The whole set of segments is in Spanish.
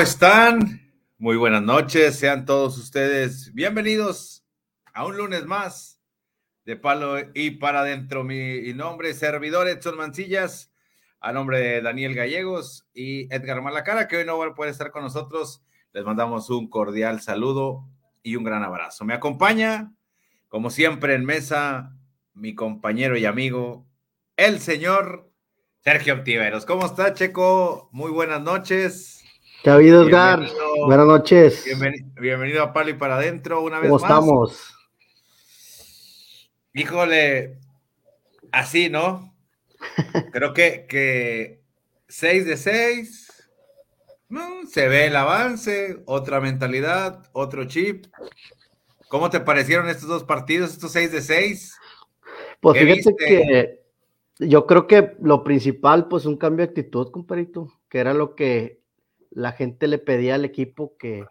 Mi gente, ¿cómo están? Muy buenas noches, sean todos ustedes bienvenidos a un lunes más de Palo y para adentro. Mi nombre es servidor Edson Mancillas, a nombre de Daniel Gallegos y Edgar Malacara, que hoy no puede estar con nosotros. Les mandamos un cordial saludo y un gran abrazo. Me acompaña, como siempre en mesa, mi compañero y amigo, el señor Sergio Tiveros. ¿Cómo está, Checo? Muy buenas noches. ¿Qué ha habido, Edgar? Buenas noches. Bienvenido, a Palo y para adentro una vez ¿Cómo estamos? Híjole, así, ¿no? Creo que, que 6 de 6. Se ve el avance, otra mentalidad, otro chip. ¿Cómo te parecieron estos dos partidos, estos 6 de 6? Pues fíjate que yo creo que lo principal, pues un cambio de actitud, compadrito, que era lo que la gente le pedía al equipo, que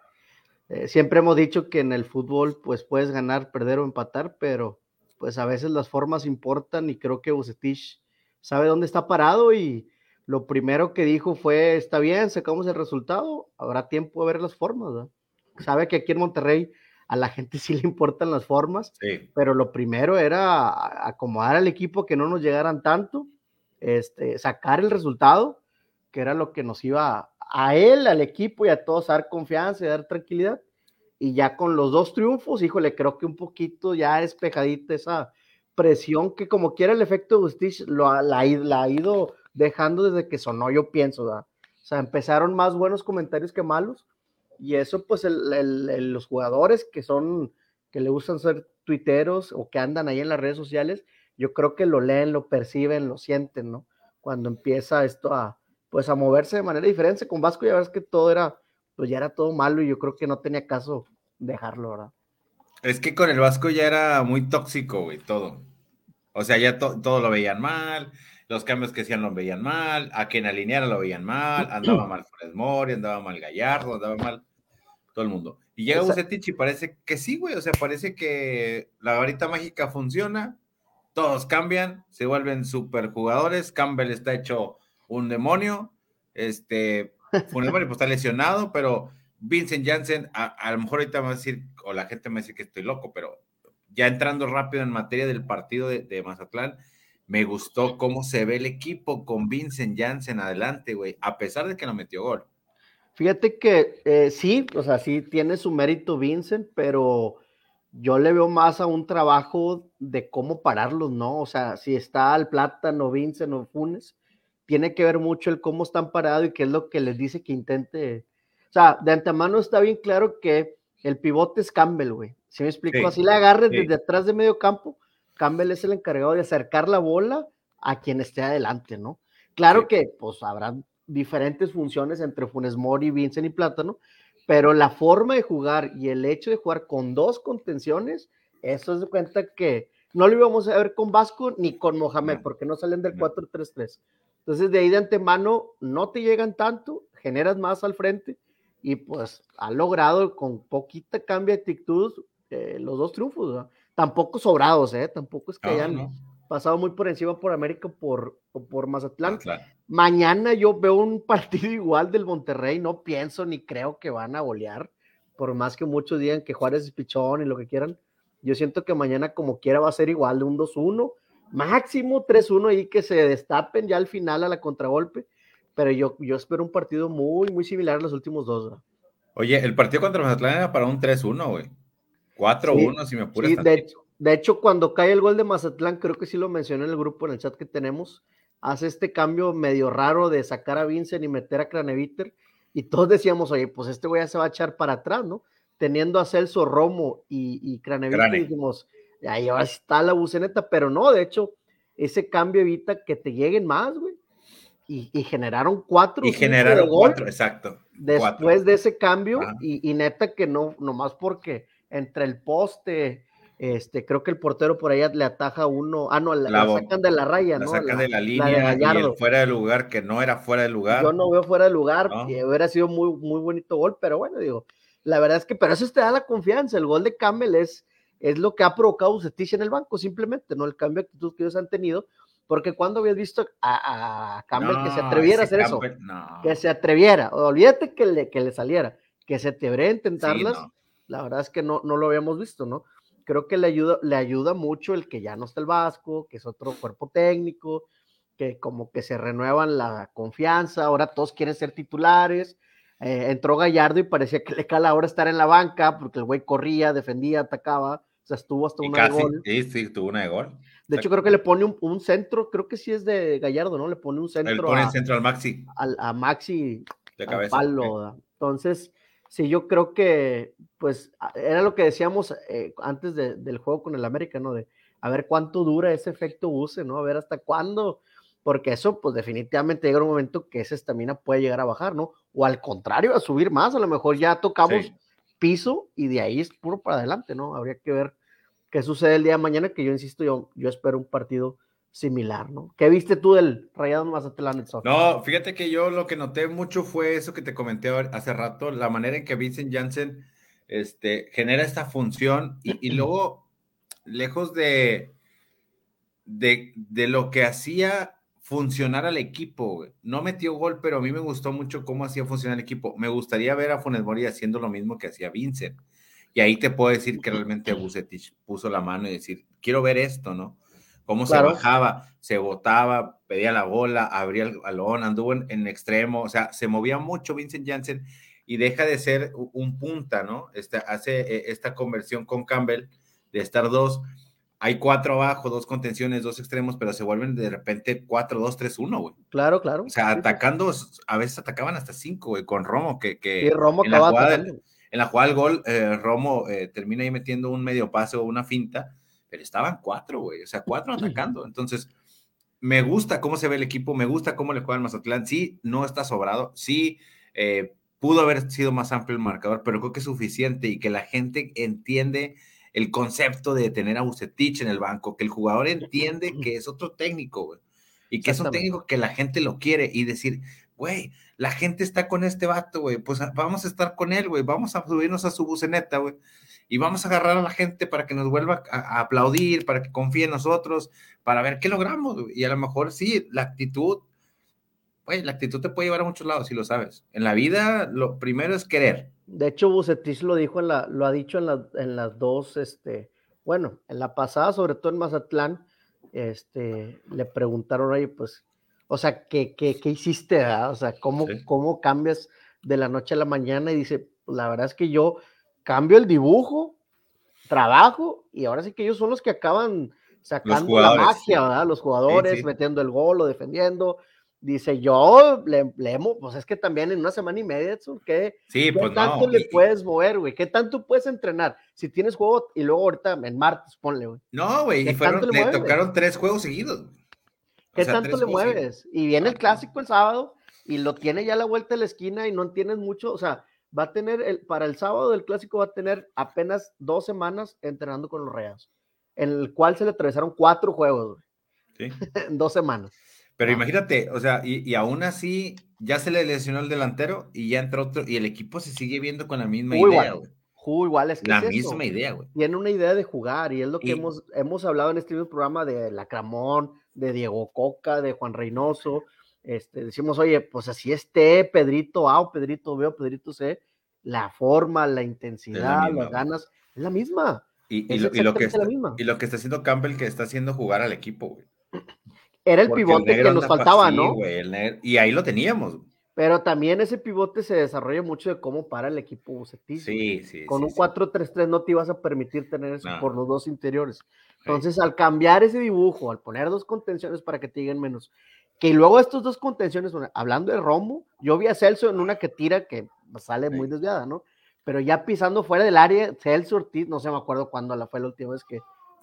eh, siempre hemos dicho que en el fútbol, pues puedes ganar, perder o empatar, pero pues a veces las formas importan y creo que Bucetich sabe dónde está parado y lo primero que dijo fue, está bien, sacamos el resultado, habrá tiempo de ver las formas. Sabe que aquí en Monterrey a la gente sí le importan las formas, pero lo primero era acomodar al equipo que no nos llegaran tanto, este, sacar el resultado, que era lo que nos iba a, él, al equipo y a todos dar confianza y dar tranquilidad. Y ya con los dos triunfos, híjole, creo que un poquito ya despejadita esa presión que como quiera el efecto de Stitch lo, la, ha ido dejando desde que sonó, yo pienso, ¿verdad? O sea, empezaron más buenos comentarios que malos y eso, pues, los jugadores que son, que le gustan ser tuiteros o que andan ahí en las redes sociales, yo creo que lo leen, lo perciben, lo sienten, ¿no? Cuando empieza esto a, pues, a moverse de manera diferente. Con Vasco ya ves que todo era, pues, ya era todo malo y yo creo que no tenía caso dejarlo, ¿verdad? Es que con el Vasco ya era muy tóxico, güey, todo. O sea, ya todo lo veían mal, los cambios que hacían lo veían mal, a quien alineara lo veían mal, andaba mal Funes Mori, andaba mal Gallardo, andaba mal todo el mundo. Y llega Bucetich y parece que sí, güey, o sea, parece que la varita mágica funciona, todos cambian, se vuelven super jugadores, Campbell está hecho un demonio, este, un demonio, pues está lesionado, pero Vincent Janssen, a, lo mejor ahorita me va a decir, o la gente me va a decir que estoy loco, pero ya entrando rápido en materia del partido de, de Mazatlán, me gustó cómo se ve el equipo con Vincent Janssen adelante, güey, a pesar de que no metió gol. Fíjate que eh, sí, o sea, sí tiene su mérito Vincent, pero yo le veo más a un trabajo de cómo pararlos, ¿no? O sea, si está al plátano, Vincent o Funes, tiene que ver mucho el cómo están parados y qué es lo que les dice que intente. O sea, de antemano está bien claro que el pivote es Campbell, güey. Si me explico, así le agarres desde atrás de medio campo, Campbell es el encargado de acercar la bola a quien esté adelante, ¿no? Claro que, pues, habrán diferentes funciones entre Funes Mori, Vincent y Plátano, pero la forma de jugar y el hecho de jugar con dos contenciones, eso es de cuenta que no lo íbamos a ver con Vasco ni con Mohamed, porque no salen del 4-3-3. Entonces, de ahí de antemano, no te llegan tanto, generas más al frente y pues ha logrado con poquita cambio de actitud eh, los dos triunfos, tampoco sobrados, ¿eh? tampoco es que hayan pasado muy por encima por América por, por Mazatlán. Mañana yo veo un partido igual del Monterrey, no pienso ni creo que van a golear, por más que muchos digan que Juárez es pichón y lo que quieran. Yo siento que mañana como quiera va a ser igual de un 2-1, máximo 3-1 y que se destapen ya al final a la contragolpe, pero yo, yo espero un partido muy, muy similar a los últimos dos. Oye, el partido contra Mazatlán era para un 3-1, güey. 4-1, si me apuras. Sí, de, de hecho, cuando cae el gol de Mazatlán, creo que sí lo mencioné en el grupo, en el chat que tenemos, hace este cambio medio raro de sacar a Vincent y meter a Craneviter, y todos decíamos, oye, pues este güey ya se va a echar para atrás, ¿no? Teniendo a Celso Romo y, y Craneviter, dijimos, ahí está la buceneta, pero no, de hecho, ese cambio evita que te lleguen más, güey. Y, generaron cuatro. Y generaron cuatro, exacto. Después de ese cambio, y, y, neta que no, nomás porque entre el poste, este, creo que el portero por allá le ataja uno, ah, no, la, sacan de la raya, la ¿no? Sacan de la línea y el fuera de lugar, que no era fuera de lugar. Yo no veo fuera de lugar, que hubiera sido muy, muy bonito gol, pero bueno, digo, la verdad es que, pero eso te da la confianza, el gol de Campbell es, es lo que ha provocado Bucetich en el banco, simplemente, ¿no? El cambio de actitud que ellos han tenido, Porque cuando habías visto a, Campbell que se atreviera a hacer eso, que se atreviera, olvídate que le, que le saliera, que se atreviera a intentarlas, la verdad es que no, no lo habíamos visto, ¿no? Creo que le ayuda, le ayuda mucho el que ya no está el Vasco, que es otro cuerpo técnico, que como que se renuevan la confianza, ahora todos quieren ser titulares. Eh, entró Gallardo y parecía que le cala ahora estar en la banca, porque el güey corría, defendía, atacaba, sea, estuvo hasta una de gol. Sí, sí, tuvo una de gol. De hecho, creo que le pone un, centro, creo que sí es de Gallardo, ¿no? Le pone un centro. Le pone el centro al Maxi. Al, a Maxi. De cabeza. Palo, Entonces, sí, yo creo que, pues, era lo que decíamos eh, antes del juego con el América, ¿no? De a ver cuánto dura ese efecto use, ¿no? A ver hasta cuándo porque eso pues definitivamente llega un momento que esa estamina puede llegar a bajar, ¿no? O al contrario, a subir más, a lo mejor ya tocamos piso y de ahí es puro para adelante, ¿no? Habría que ver qué sucede el día de mañana, que yo insisto, yo, yo espero un partido similar, ¿no? ¿Qué viste tú del Rayado Mazatlán? No, fíjate que yo lo que noté mucho fue eso que te comenté hace rato, la manera en que Vincent Janssen este, genera esta función y, y luego, lejos de, de, de, lo que hacía funcionar al equipo. No metió gol, pero a mí me gustó mucho cómo hacía funcionar el equipo. Me gustaría ver a Funes Mori haciendo lo mismo que hacía Vincent. Y ahí te puedo decir que realmente Bucetich puso la mano y decir, quiero ver esto, ¿no? Cómo se bajaba, se botaba, pedía la bola, abría el balón, anduvo en, extremo, o sea, se movía mucho Vincent Janssen y deja de ser un punta, ¿no? Este, hace eh, esta conversión con Campbell de estar dos hay cuatro abajo, dos contenciones, dos extremos, pero se vuelven de repente cuatro, dos, tres, uno, güey. Claro, claro. O sea, atacando, a veces atacaban hasta cinco, güey, con Romo, que, que Romo jugada del, en la jugada del gol, eh, Romo eh, termina ahí metiendo un medio pase o una finta, pero estaban cuatro, güey, o sea, cuatro atacando. Entonces, me gusta cómo se ve el equipo, me gusta cómo le juega el Mazatlán. Sí, no está sobrado, sí, eh, pudo haber sido más amplio el marcador, pero creo que es suficiente y que la gente entiende el concepto de tener a Bucetich en el banco, que el jugador entiende que es otro técnico, güey, y que es un técnico que la gente lo quiere y decir, güey, la gente está con este vato, güey, pues vamos a estar con él, güey, vamos a subirnos a su buceneta, güey, y vamos a agarrar a la gente para que nos vuelva a, aplaudir, para que confíe en nosotros, para ver qué logramos, y a lo mejor sí, la actitud, güey, la actitud te puede llevar a muchos lados, si lo sabes. En la vida, lo primero es querer de hecho, Bucetich lo dijo en la, lo ha dicho en, en las dos, este, bueno, en la pasada, sobre todo en Mazatlán, este, le preguntaron ahí, pues, o sea, ¿qué, qué, qué hiciste? O sea, ¿cómo, ¿cómo cambias de la noche a la mañana? Y dice, pues, la verdad es que yo cambio el dibujo, trabajo, y ahora sí que ellos son los que acaban sacando la magia, ¿verdad? Los jugadores, metiendo el gol o defendiendo, Dice, yo le, le, pues es que también en una semana y media, ¿qué, sí, ¿qué pues tanto le puedes mover, güey? ¿Qué tanto puedes entrenar? Si tienes juego y luego ahorita en martes, ponle, güey. No, güey, y fueron, le, tocaron tres juegos seguidos. ¿Qué tanto le mueves? Y viene el clásico el sábado y lo tiene ya a la vuelta de la esquina y no tienes mucho, o sea, va a tener, el, para el sábado del clásico va a tener apenas dos semanas entrenando con los Reales, en el cual se le atravesaron cuatro juegos, güey. Sí. en dos semanas. Pero imagínate, o sea, y, aún así ya se le lesionó el delantero y ya entró otro, y el equipo se sigue viendo con la misma idea, güey. igual es que La misma idea, güey. Tiene una idea de jugar, y es lo que hemos, hemos hablado en este programa de Lacramón, de Diego Coca, de Juan Reynoso. Este, decimos, oye, pues así esté Pedrito A o Pedrito B o Pedrito C, la forma, la intensidad, las ganas, es la misma. Y, lo, y, lo, que está, y lo que está haciendo Campbell, que está haciendo jugar al equipo, güey. Era el pivote que nos faltaba, ¿no? y ahí lo teníamos. Pero también ese pivote se desarrolla mucho de cómo para el equipo Bucetich. Sí, sí. Con un 4-3-3 no te ibas a permitir tener eso por los dos interiores. Entonces, al cambiar ese dibujo, al poner dos contenciones para que te digan menos, que luego estos dos contenciones, hablando de Romo, yo vi a Celso en una que tira que sale muy desviada, ¿no? Pero ya pisando fuera del área, Celso Ortiz, no sé, me acuerdo cuándo la fue la última vez que,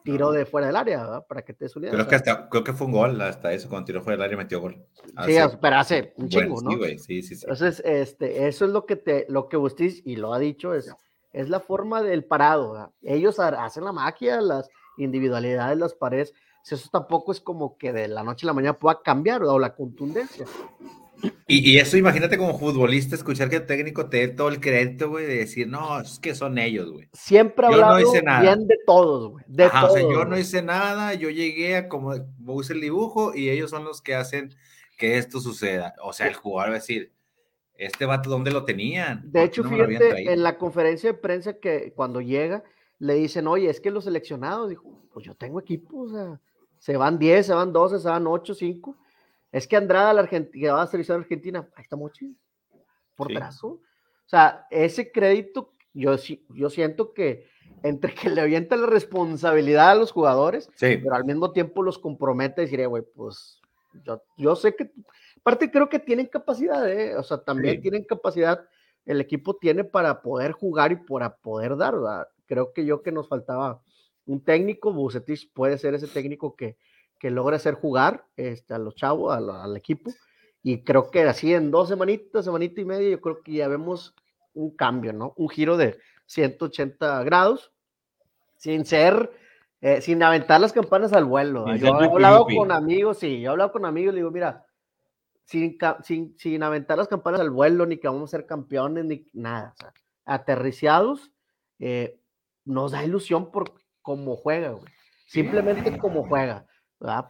tiró de fuera del área, ¿verdad? Para que te des Creo que, hasta, creo que fue un gol hasta eso, cuando tiró fuera del área metió gol. sí, pero hace un chingo, ¿no? Sí, sí, sí, Entonces, este, eso es lo que te, lo que usted, y lo ha dicho, es, es la forma del parado, ¿verdad? Ellos hacen la magia, las individualidades, las paredes, eso tampoco es como que de la noche a la mañana pueda cambiar. O la contundencia. Y, eso, imagínate como futbolista, escuchar que el técnico te dé todo el crédito, güey, de decir, no, es que son ellos, güey. Siempre hablado no bien de todos, güey. De O sea, yo no hice nada, yo llegué a como puse el dibujo y ellos son los que hacen que esto suceda. O sea, el jugador va a decir, este vato, ¿dónde lo tenían? De hecho, fíjate, en la conferencia de prensa que cuando llega, le dicen, oye, es que los seleccionados, dijo, pues yo tengo equipo, o sea, se van 10, se van 12, se van 8, 5 es que Andrada, la Argentina, que va a selección argentina, ahí está Mochi, por brazo. O sea, ese crédito, yo, yo siento que entre que le avienta la responsabilidad a los jugadores, pero al mismo tiempo los compromete a decir, güey, pues yo, yo, sé que, aparte creo que tienen capacidad, ¿eh? o sea, también tienen capacidad, el equipo tiene para poder jugar y para poder dar, ¿verdad? Creo que yo que nos faltaba un técnico, Bucetich puede ser ese técnico que, que logra hacer jugar este, a los chavos, al, equipo. Y creo que así en dos semanitas, semanita y media, yo creo que ya vemos un cambio, ¿no? Un giro de 180 grados, sin ser, eh, sin aventar las campanas al vuelo. Yo he hablado con amigos, sí, yo he hablado con amigos y digo, mira, sin, sin, sin, aventar las campanas al vuelo, ni que vamos a ser campeones, ni nada. O sea, aterriciados, eh, nos da ilusión por cómo juega, güey. Simplemente como juega.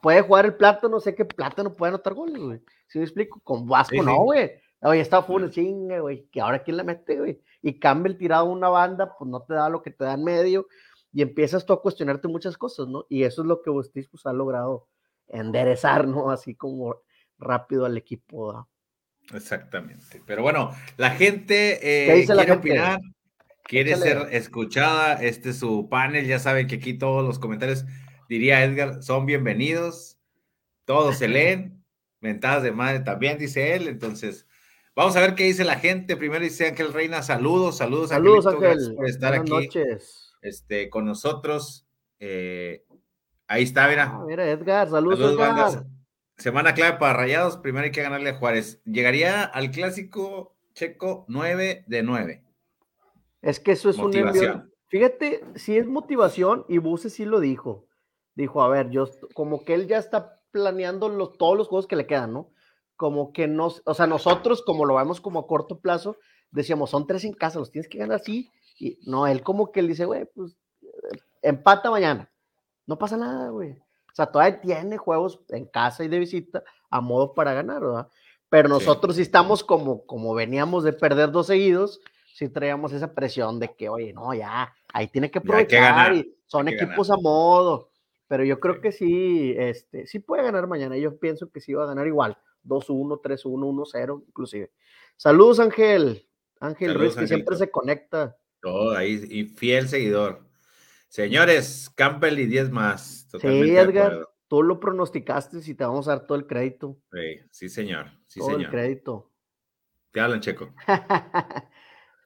Puede jugar el plátano, sé que plátano puede anotar goles, güey. Si me explico? Con Vasco no, güey. Oye, está full, chinga, güey. Que ahora quién la mete, güey. Y cambia el tirado a una banda, pues no te da lo que te da en medio. Y empiezas tú a cuestionarte muchas cosas, ¿no? Y eso es lo que Bustis pues, ha logrado enderezar, ¿no? Así como rápido al equipo. Exactamente. Pero bueno, la gente eh, quiere opinar, quiere ser escuchada. Este es su panel. Ya saben que aquí todos los comentarios diría Edgar, son bienvenidos, todos se leen, mentadas de madre también, dice él, entonces, vamos a ver qué dice la gente, primero dice Ángel Reina, saludos, saludos, saludos Ángel, por estar aquí noches. Este, con nosotros, eh, ahí está, mira. Ah, mira, Edgar, saludos, Edgar. Semana clave para Rayados, primero hay que ganarle a Juárez. Llegaría al clásico checo 9 de 9. Es que eso es un envío. Fíjate, si es motivación, y Buse sí lo dijo dijo, a ver, yo, como que él ya está planeando los, todos los juegos que le quedan, ¿no? Como que nos, o sea, nosotros, como lo vemos como a corto plazo, decíamos, son tres en casa, los tienes que ganar así. Y no, él como que él dice, güey, pues empata mañana. No pasa nada, güey. O sea, todavía tiene juegos en casa y de visita a modo para ganar, ¿verdad? Pero nosotros sí, estamos como, como veníamos de perder dos seguidos, sí traíamos esa presión de que, oye, no, ya, ahí tiene que aprovechar y son equipos a modo. Pero yo creo que sí, este, sí puede ganar mañana. Yo pienso que sí va a ganar igual. 2-1, 3-1, 1-0, inclusive. Saludos, Ángel. Ángel Ruiz, que siempre se conecta. Todo ahí, y fiel seguidor. Señores, Campbell y 10 más. sí, Edgar, tú lo pronosticaste y te vamos a dar todo el crédito. Sí, sí señor. Sí, todo el crédito. Te hablan, Checo.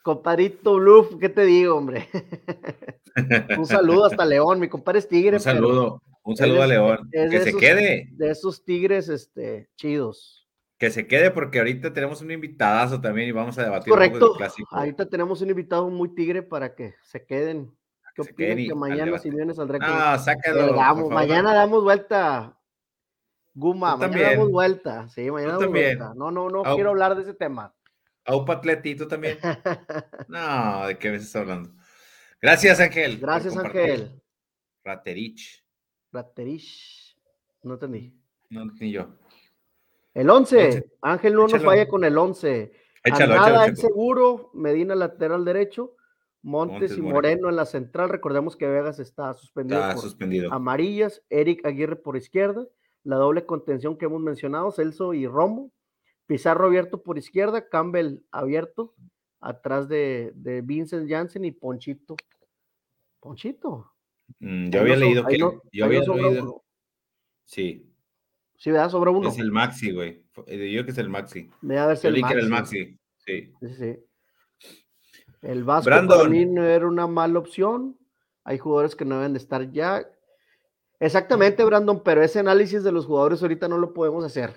Compadrito Bluff, ¿qué te digo, hombre? un saludo hasta León, mi compadre es tigre. Un saludo, un saludo a León. Que se quede. De esos tigres este, chidos. Que se quede porque ahorita tenemos un invitadazo también y vamos a debatir Correcto. Ahorita tenemos un invitado muy tigre para que se queden. ¿Qué opinan que mañana si vienes al récord? Ah, sácalo. mañana damos vuelta. Guma, mañana damos vuelta. Sí, mañana damos vuelta. No, no, no quiero hablar de ese tema. Aupa Atletito también. no, ¿de qué me estás hablando? Gracias, Ángel. Gracias, Ángel. Raterich. Raterich. No entendí. No, ni yo. El 11. Ángel no nos falla con el 11. Échalo, Nada es seguro. Medina lateral derecho. Montes, y Moreno. en la central. Recordemos que Vegas está suspendido. Está suspendido. Amarillas. Eric Aguirre por izquierda. La doble contención que hemos mencionado. Celso y Romo. Pizarro abierto por izquierda, Campbell abierto, atrás de, Vincent Janssen y Ponchito. Ponchito. Mm, yo había leído que. yo había leído. Sí. Sí, ¿verdad? Sobre uno. Es el Maxi, güey. Eh, yo que es el Maxi. Me a ver si el Maxi. el Maxi. Sí. Sí, sí. El Vasco para mí no era una mala opción. Hay jugadores que no deben de estar ya. Exactamente, Brandon, pero ese análisis de los jugadores ahorita no lo podemos hacer.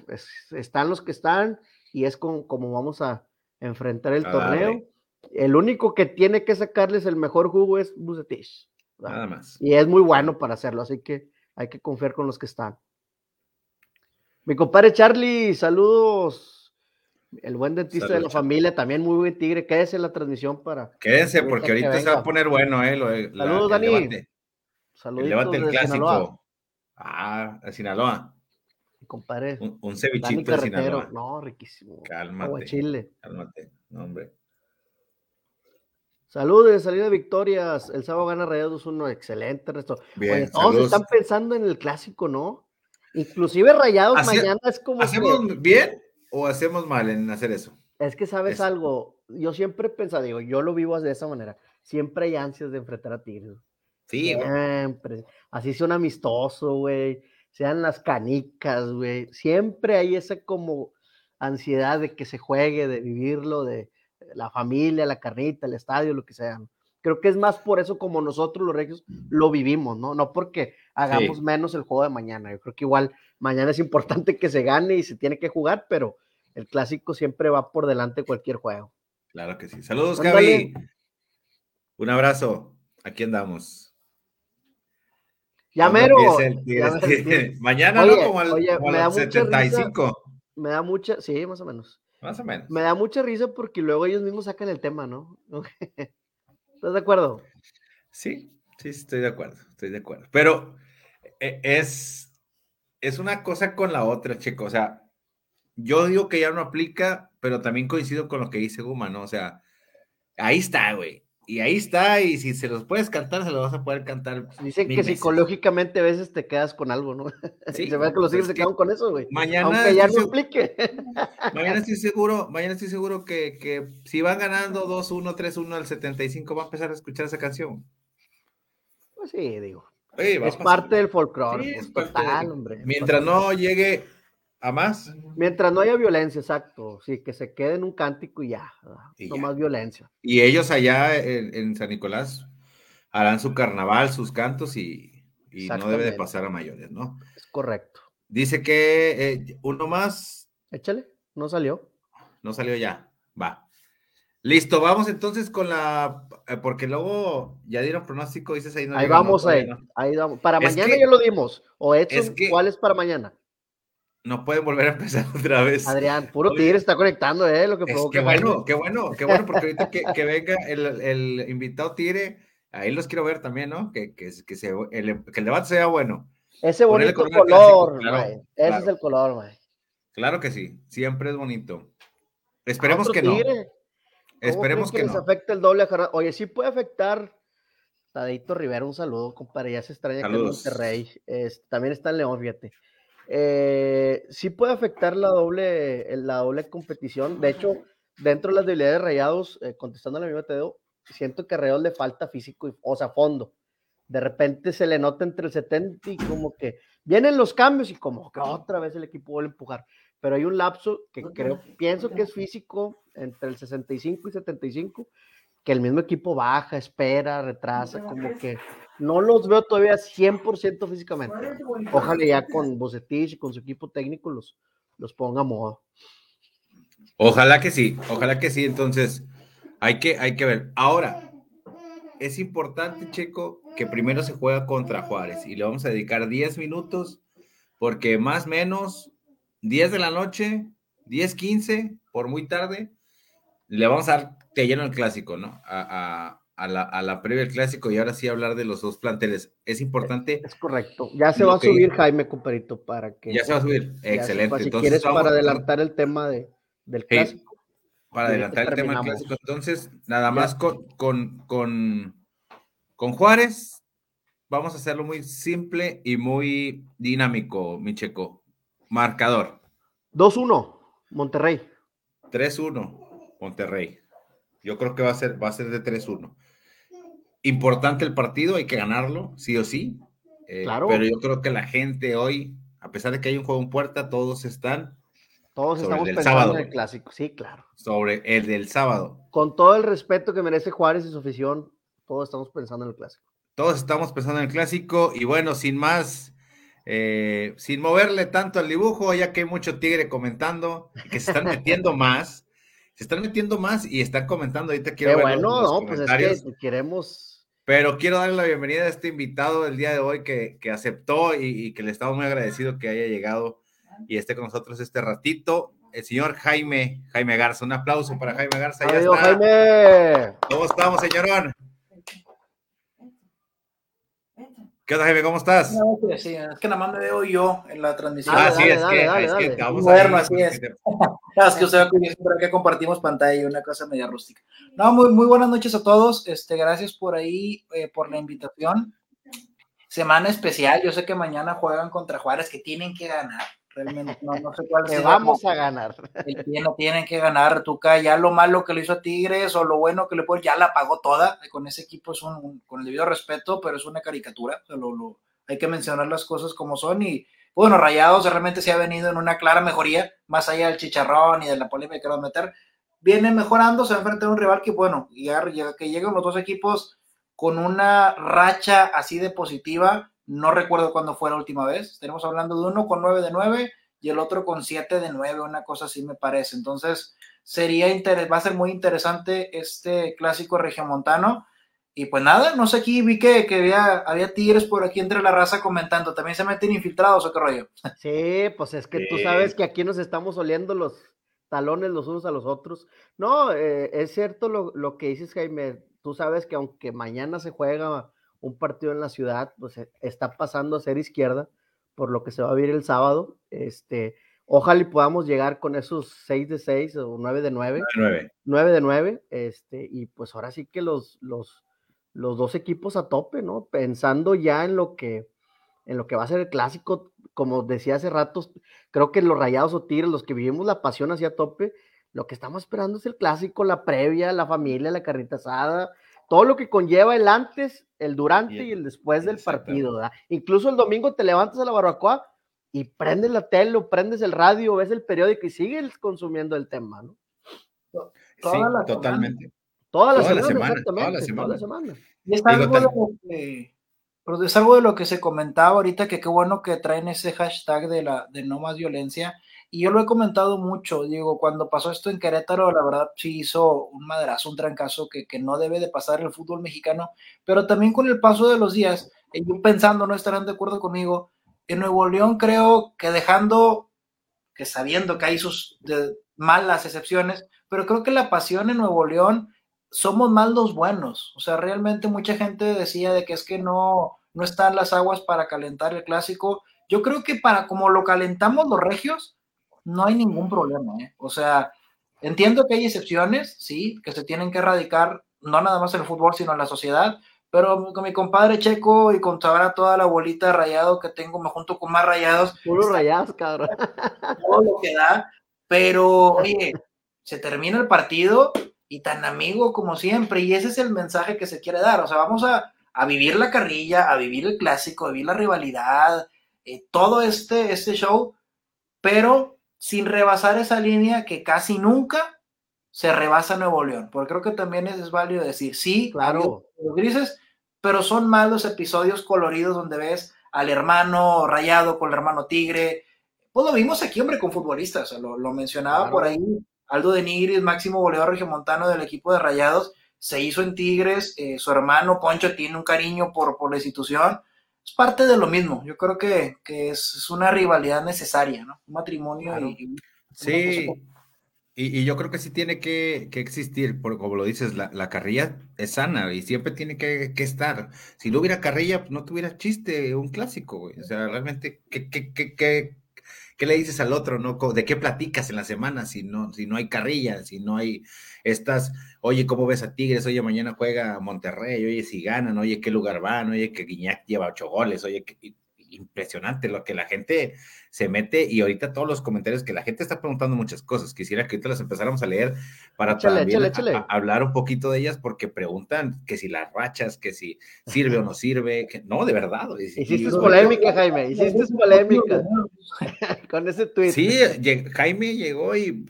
están los que están y es como, vamos a enfrentar el torneo. El único que tiene que sacarles el mejor jugo es Bucetich. Nada más. Y es muy bueno para hacerlo, así que hay que confiar con los que están. Mi compadre Charlie, saludos. El buen dentista de la familia, también muy buen tigre. Quédese en la transmisión para. Quédense, porque ahorita se va a poner bueno, ¿eh? Saludos, Dani. Saludos. El debate del clásico. Ah, de Sinaloa. Compadre. Un, un cevichito de Sinaloa. No, riquísimo. Cálmate. Chile. Cálmate. No, hombre. Saludos, salida de victorias. El sábado gana Rayados 1. Excelente, resto. Bien, todos están pensando en el clásico, ¿no? Inclusive Rayados mañana es como. ¿Hacemos bien o hacemos mal en hacer eso? Es que sabes algo. Yo siempre he pensado, digo, yo lo vivo de esa manera. Siempre hay ansias de enfrentar a Tigres. Sí, Siempre. Así son amistoso, güey. Sean las canicas, güey. Siempre hay esa como ansiedad de que se juegue, de vivirlo, de la familia, la carnita, el estadio, lo que sea. Creo que es más por eso como nosotros los regios lo vivimos, ¿no? No porque hagamos menos el juego de mañana. Yo creo que igual mañana es importante que se gane y se tiene que jugar, pero el clásico siempre va por delante de cualquier juego. Claro que sí. Saludos, Gaby. Un abrazo. Aquí andamos. Ya mero. Mañana, ¿no? Como al, como me 75. me da mucha, sí, más o menos. Más o menos. Me da mucha risa porque luego ellos mismos sacan el tema, ¿no? ¿Estás de acuerdo? Sí, sí, estoy de acuerdo, estoy de acuerdo. Pero e, es, es una cosa con la otra, chico. O sea, yo digo que ya no aplica, pero también coincido con lo que dice Guma, ¿no? O sea, ahí está, güey. Y ahí está, y si se los puedes cantar, se los vas a poder cantar. Dicen que psicológicamente a veces te quedas con algo, ¿no? Sí, se ve que los hijos se quedan con eso, güey. Mañana Aunque ya no explique. Mañana estoy seguro, mañana estoy seguro que, que si van ganando 2-1, 3-1 al 75, va a empezar a escuchar esa canción. Pues sí, digo. es parte del folclore. Sí, pues, total, hombre. Mientras no llegue a más. Mientras no haya violencia, exacto. Sí, que se quede en un cántico y ya. no más violencia. Y ellos allá en, San Nicolás harán su carnaval, sus cantos y, no debe de pasar a mayores, ¿no? Es correcto. Dice que eh, uno más. Échale, no salió. No salió ya. Va. Listo, vamos entonces con la. Eh, porque luego ya dieron pronóstico, dices ahí. No ahí vamos, ahí. ahí vamos. Para mañana ya lo dimos. O hecho, ¿cuál es para mañana? No pueden volver a empezar otra vez. Adrián, puro Tigre está conectando, ¿eh? Lo que qué bueno, qué bueno, qué bueno, porque ahorita que, venga el, invitado Tigre, ahí los quiero ver también, ¿no? Que, que, que, se, el, que el debate sea bueno. Ese bonito color, Ese es el color, güey. Claro que sí, siempre es bonito. Esperemos que no. Esperemos que, que no. afecte el doble Oye, sí puede afectar. Tadito Rivera, un saludo, compadre. Ya se extraña que en Monterrey. también está en León, fíjate. Eh, sí puede afectar la doble, la doble competición. De hecho, dentro de las debilidades de Rayados, eh, contestando a la misma Teo, siento que a Rayados le falta físico, o sea, fondo. De repente se le nota entre el 70 y como que vienen los cambios y como que otra vez el equipo vuelve a empujar. Pero hay un lapso que creo, pienso que es físico entre el 65 y 75, que el mismo equipo baja, espera, retrasa, como que no los veo todavía 100% físicamente. Ojalá ya con Bocetich y con su equipo técnico los, los ponga a modo. Ojalá que sí, ojalá que sí. Entonces, hay que, hay que ver. Ahora, es importante, Checo, que primero se juega contra Juárez y le vamos a dedicar 10 minutos, porque más o menos 10 de la noche, 10, 15, por muy tarde, le vamos a dar te lleno el clásico, ¿no? a, a la, a la previa del clásico y ahora sí hablar de los dos planteles. Es importante. Es correcto. Ya se va a subir Jaime Cooperito para que. Ya se va a subir. Excelente. si quieres, para adelantar el tema de, del clásico. para adelantar el tema del clásico. Entonces, nada más con, con, con, con Juárez, vamos a hacerlo muy simple y muy dinámico, Micheco. Marcador. 2-1, Monterrey. 3-1, Monterrey. Yo creo que va a ser, va a ser de 3-1 importante el partido, hay que ganarlo, sí o sí. Eh, claro. Pero yo creo que la gente hoy, a pesar de que hay un juego en puerta, todos están. Todos estamos pensando en el clásico, sí, claro. Sobre el del sábado. Con todo el respeto que merece Juárez y su afición, todos estamos pensando en el clásico. Todos estamos pensando en el clásico y bueno, sin más, eh, sin moverle tanto al dibujo, ya que hay mucho tigre comentando, que se están metiendo más, se están metiendo más y están comentando. Ahorita quiero ver bueno, no, pues es que queremos pero quiero darle la bienvenida a este invitado del día de hoy que, aceptó y, que le estamos muy agradecido que haya llegado y esté con nosotros este ratito. el señor Jaime, Jaime Garza. Un aplauso para Jaime Garza. Ya está. Jaime. ¿Cómo estamos, señorón? ¿Qué onda, Jaime? ¿Cómo estás? sí, es que nada más me veo yo en la transmisión. Ah, sí, es, que, es que vamos a ver. así es. es que usted siempre que compartimos pantalla y una cosa media rústica. No, muy, muy buenas noches a todos. Este, gracias por ahí, eh, por la invitación. Semana especial. Yo sé que mañana juegan contra Juárez, que tienen que ganar. Realmente no, no sé cuál vamos a ganar. No tienen que ganar. Tuca, ya lo malo que le hizo a Tigres o lo bueno que le puede, ya la pagó toda. Con ese equipo es un, con el debido respeto, pero es una caricatura. lo, hay que mencionar las cosas como son. Y bueno, Rayados realmente se ha venido en una clara mejoría, más allá del chicharrón y de la polémica que va a meter. Viene mejorando, se va a enfrentar a un rival que, bueno, ya, que lleguen los dos equipos con una racha así de positiva no recuerdo cuándo fue la última vez. Estaremos hablando de uno con 9 de 9 y el otro con 7 de 9, una cosa así me parece. Entonces, sería va a ser muy interesante este clásico regiomontano. Y pues nada, no sé aquí, vi que, que había, había, tigres por aquí entre la raza comentando. ¿También se meten infiltrados o qué rollo? Sí, pues es que tú sabes que aquí nos estamos oliendo los talones los unos a los otros. No, eh, es cierto lo, lo que dices, Jaime. Tú sabes que aunque mañana se juega un partido en la ciudad, pues e, está pasando a ser izquierda, por lo que se va a vivir el sábado. Este, ojalá y podamos llegar con esos 6 de 6 o 9 de 9. 9, de 9. Este, y pues ahora sí que los, los, los dos equipos a tope, ¿no? Pensando ya en lo que en lo que va a ser el clásico, como decía hace rato, creo que los rayados o tigres, los que vivimos la pasión hacia tope, lo que estamos esperando es el clásico, la previa, la familia, la carrita asada, todo lo que conlleva el antes, el durante y el, después del partido. ¿verdad? Incluso el domingo te levantas a la barbacoa y prendes la tele o prendes el radio, ves el periódico y sigues consumiendo el tema, ¿no? sí, totalmente. Toda la, semana, toda la semana, Y es algo, de lo que, es algo de lo que se comentaba ahorita, que qué bueno que traen ese hashtag de, la, de no más violencia y yo lo he comentado mucho, digo, cuando pasó esto en Querétaro, la verdad sí hizo un madrazo, un trancazo que, que no debe de pasar el fútbol mexicano, pero también con el paso de los días, y yo pensando, no estarán de acuerdo conmigo, en Nuevo León creo que dejando, que sabiendo que hay sus malas excepciones, pero creo que la pasión en Nuevo León somos más los buenos, o sea, realmente mucha gente decía de que es que no, no están las aguas para calentar el clásico, yo creo que para como lo calentamos los regios, no hay ningún problema. ¿eh? O sea, entiendo que hay excepciones, sí, que se tienen que erradicar, no nada más en el fútbol, sino en la sociedad, pero con mi compadre Checo y con toda la bolita de rayado que tengo, me junto con más rayados. Puros rayados, cabrón. Todo lo que da, pero oye, se termina el partido y tan amigo como siempre, y ese es el mensaje que se quiere dar, o sea, vamos a, a vivir la carrilla, a vivir el clásico, a vivir la rivalidad, eh, todo este, este show, pero sin rebasar esa línea que casi nunca se rebasa Nuevo León, porque creo que también es, válido decir, sí, claro, los grises, pero son más los episodios coloridos donde ves al hermano rayado con el hermano tigre. Pues lo vimos aquí, hombre, con futbolistas, lo, mencionaba por ahí Aldo de Nigris, máximo goleador regiomontano del equipo de Rayados, se hizo en Tigres, eh, su hermano Poncho tiene un cariño por, por la institución, es parte de lo mismo. Yo creo que, es, una rivalidad necesaria, ¿no? Un matrimonio y, Sí, y, yo creo que sí tiene que, existir, porque como lo dices, la, carrilla es sana y siempre tiene que, estar. Si no hubiera carrilla, pues no tuviera chiste, un clásico, güey. O sea, realmente, ¿qué, qué, qué, qué, le dices al otro, no? ¿De qué platicas en la semana si no, si no hay carrilla, si no hay estas, oye, ¿cómo ves a Tigres? Oye, mañana juega Monterrey, oye, si ganan, oye, ¿qué lugar van? Oye, que Guiñac lleva ocho goles, oye, impresionante lo que la gente se mete y ahorita todos los comentarios que la gente está preguntando muchas cosas. Quisiera que ahorita las empezáramos a leer para también hablar un poquito de ellas porque preguntan que si las rachas, que si sirve o no sirve, que no, de verdad. Hiciste polémica, Jaime, hiciste polémica con ese tweet. Sí, Jaime llegó y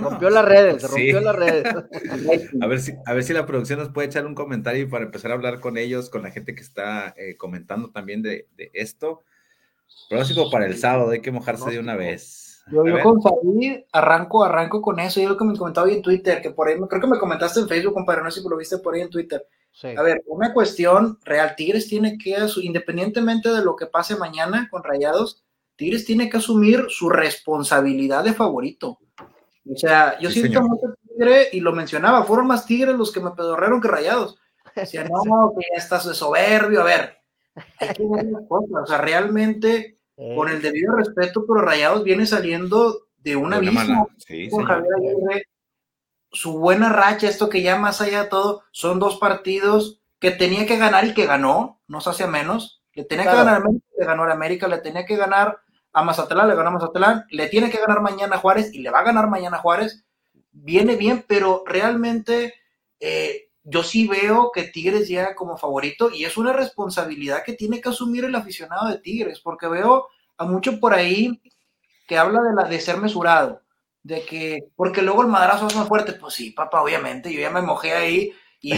rompió las redes, rompió las redes. a ver si a ver si la producción nos puede echar un comentario para empezar a hablar con ellos, con la gente que está eh, comentando también de, de esto. Pronóstico para el sábado, hay que mojarse de una vez. Yo, con Fabi arranco, arranco con eso. Yo lo que me comentaba hoy en Twitter, que por ahí, creo que me comentaste en Facebook, compadre, no sé si lo viste por ahí en Twitter. A ver, una cuestión real, Tigres tiene que, independientemente de lo que pase mañana con Rayados, Tigres tiene que asumir su responsabilidad de favorito. O sea, yo siento mucho Tigre, y lo mencionaba, fueron más Tigres los que me pedorrearon que rayados. Decía, no, que ya estás de soberbio, a ver, hay que ver las cosas. O sea, realmente, con el debido respeto, pero Rayados viene saliendo de un abismo. Sí, con Javier Aguirre, su buena racha, esto que ya más allá de todo, son dos partidos que tenía que ganar y que ganó, no se hace menos. Le tenía que ganar a América, le ganó a América, le tenía que ganar a Mazatlán, le ganó a Mazatlán, le tiene que ganar mañana a Juárez y le va a ganar mañana a Juárez. Viene bien, pero realmente eh, yo sí veo que Tigres llega como favorito y es una responsabilidad que tiene que asumir el aficionado de Tigres, porque veo a mucho por ahí que habla de, la, de ser mesurado de que, porque luego el madrazo es más fuerte, pues sí, papá, obviamente, yo ya me mojé ahí y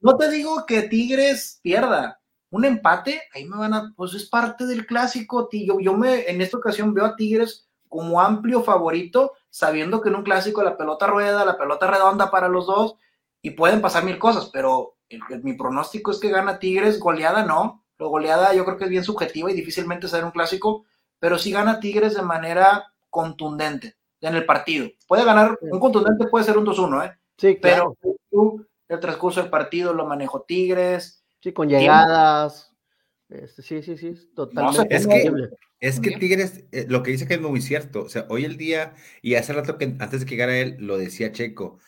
no te digo que Tigres pierda, un empate, ahí me van a, pues es parte del clásico, yo, yo me, en esta ocasión veo a Tigres como amplio favorito, sabiendo que en un clásico la pelota rueda, la pelota redonda para los dos, y pueden pasar mil cosas, pero mi pronóstico es que gana Tigres, goleada no, lo goleada yo creo que es bien subjetiva y difícilmente ser un clásico, pero sí gana Tigres de manera contundente en el partido. Puede ganar, un contundente puede ser un 2-1, ¿eh? Sí, claro. Pero el transcurso del partido lo manejó Tigres. Sí, con llegadas. Este, sí, sí, sí, totalmente. es, que, es que Tigres, eh, lo que dice que es muy cierto. O sea, hoy el día, y hace rato que antes de que llegara él, lo decía Checo,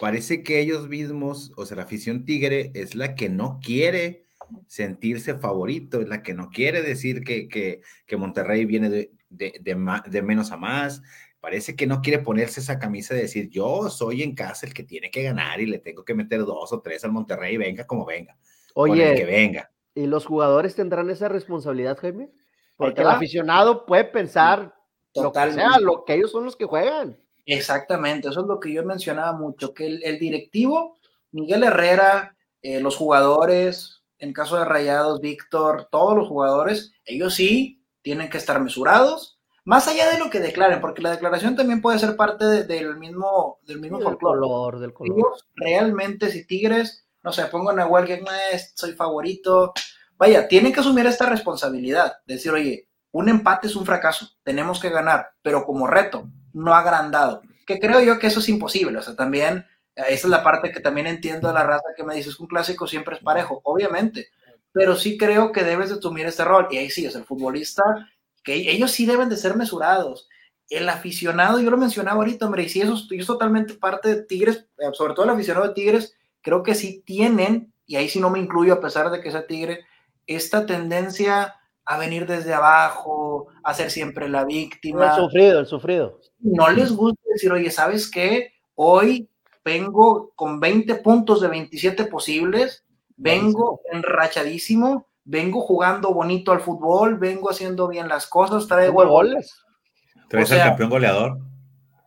parece que ellos mismos, o sea, la afición Tigre es la que no quiere sentirse favorito, es la que no quiere decir que, que, que Monterrey viene de, de, de, menos a más. Parece que no quiere ponerse esa camisa de decir, yo soy en casa el que tiene que ganar y le tengo que meter dos o tres al Monterrey, venga como venga. Oye, que venga. ¿y los jugadores tendrán esa responsabilidad, Jaime? Porque el aficionado puede pensar lo que sea, lo que ellos son los que juegan. Exactamente, eso es lo que yo mencionaba mucho, que el, directivo, Miguel Herrera, eh, los jugadores, en caso de Rayados, Víctor, todos los jugadores, ellos sí tienen que estar mesurados, más allá de lo que declaren, porque la declaración también puede ser parte del mismo, del mismo color, del color. realmente, si Tigres, no sé, pongan a Walker, soy favorito, vaya, tienen que asumir esta responsabilidad, decir, oye, un empate es un fracaso, tenemos que ganar, pero como reto, no agrandado, que creo yo que eso es imposible, o sea, también, esa es la parte que también entiendo de la raza que me dices un clásico siempre es parejo, obviamente, pero sí creo que debes de asumir este rol. Y ahí sí, es el futbolista, que ellos sí deben de ser mesurados. El aficionado, yo lo mencionaba ahorita, hombre, y sí, eso, es totalmente parte de Tigres, eh, sobre todo el aficionado de Tigres, creo que sí tienen, y ahí sí no me incluyo a pesar de que sea Tigre, esta tendencia a venir desde abajo, a ser siempre la víctima. El sufrido, el sufrido. No les gusta decir, oye, ¿sabes qué? Hoy vengo con 20 puntos de 27 posibles, vengo enrachadísimo, vengo jugando bonito al fútbol, vengo haciendo bien las cosas, traigo goles. Traes el campeón goleador.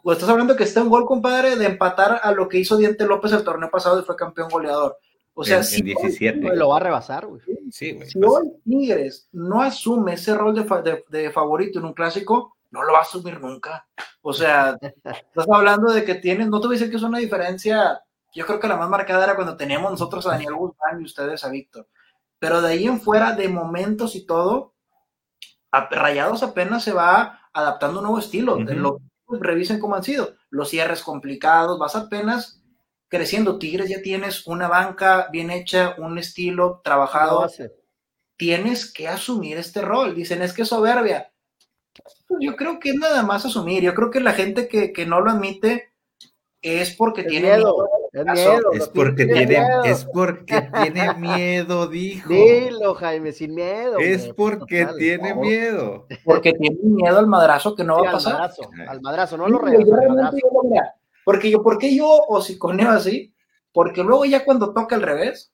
O estás hablando que está en gol, compadre, de empatar a lo que hizo Diente López el torneo pasado y fue campeón goleador. O sea, si 17. lo va a rebasar, güey. si hoy Tigres no asume ese rol de, de, favorito en un clásico, no lo va a asumir nunca. O sea, estás hablando de que tienes, no te voy a decir que es una diferencia yo creo que la más marcada era cuando teníamos nosotros a Daniel Guzmán y ustedes a Víctor. Pero de ahí en fuera, de momentos y todo, a Rayados apenas se va adaptando un nuevo estilo. lo, revisen cómo han sido. Los cierres complicados, vas apenas creciendo. Tigres ya tienes una banca bien hecha, un estilo trabajado. Tienes que asumir este rol. Dicen, es que es soberbia. Pues yo creo que es nada más asumir. Yo creo que la gente que, que no lo admite es porque tiene miedo. Es, porque tiene, es porque tiene miedo, dijo. Dilo, Jaime, sin miedo. Es porque tiene miedo. Porque tiene miedo al madrazo que no va a pasar. Al madrazo, al madrazo no lo regalas. Porque yo, ¿por qué yo hociconeo así? Porque luego ya cuando toca al revés,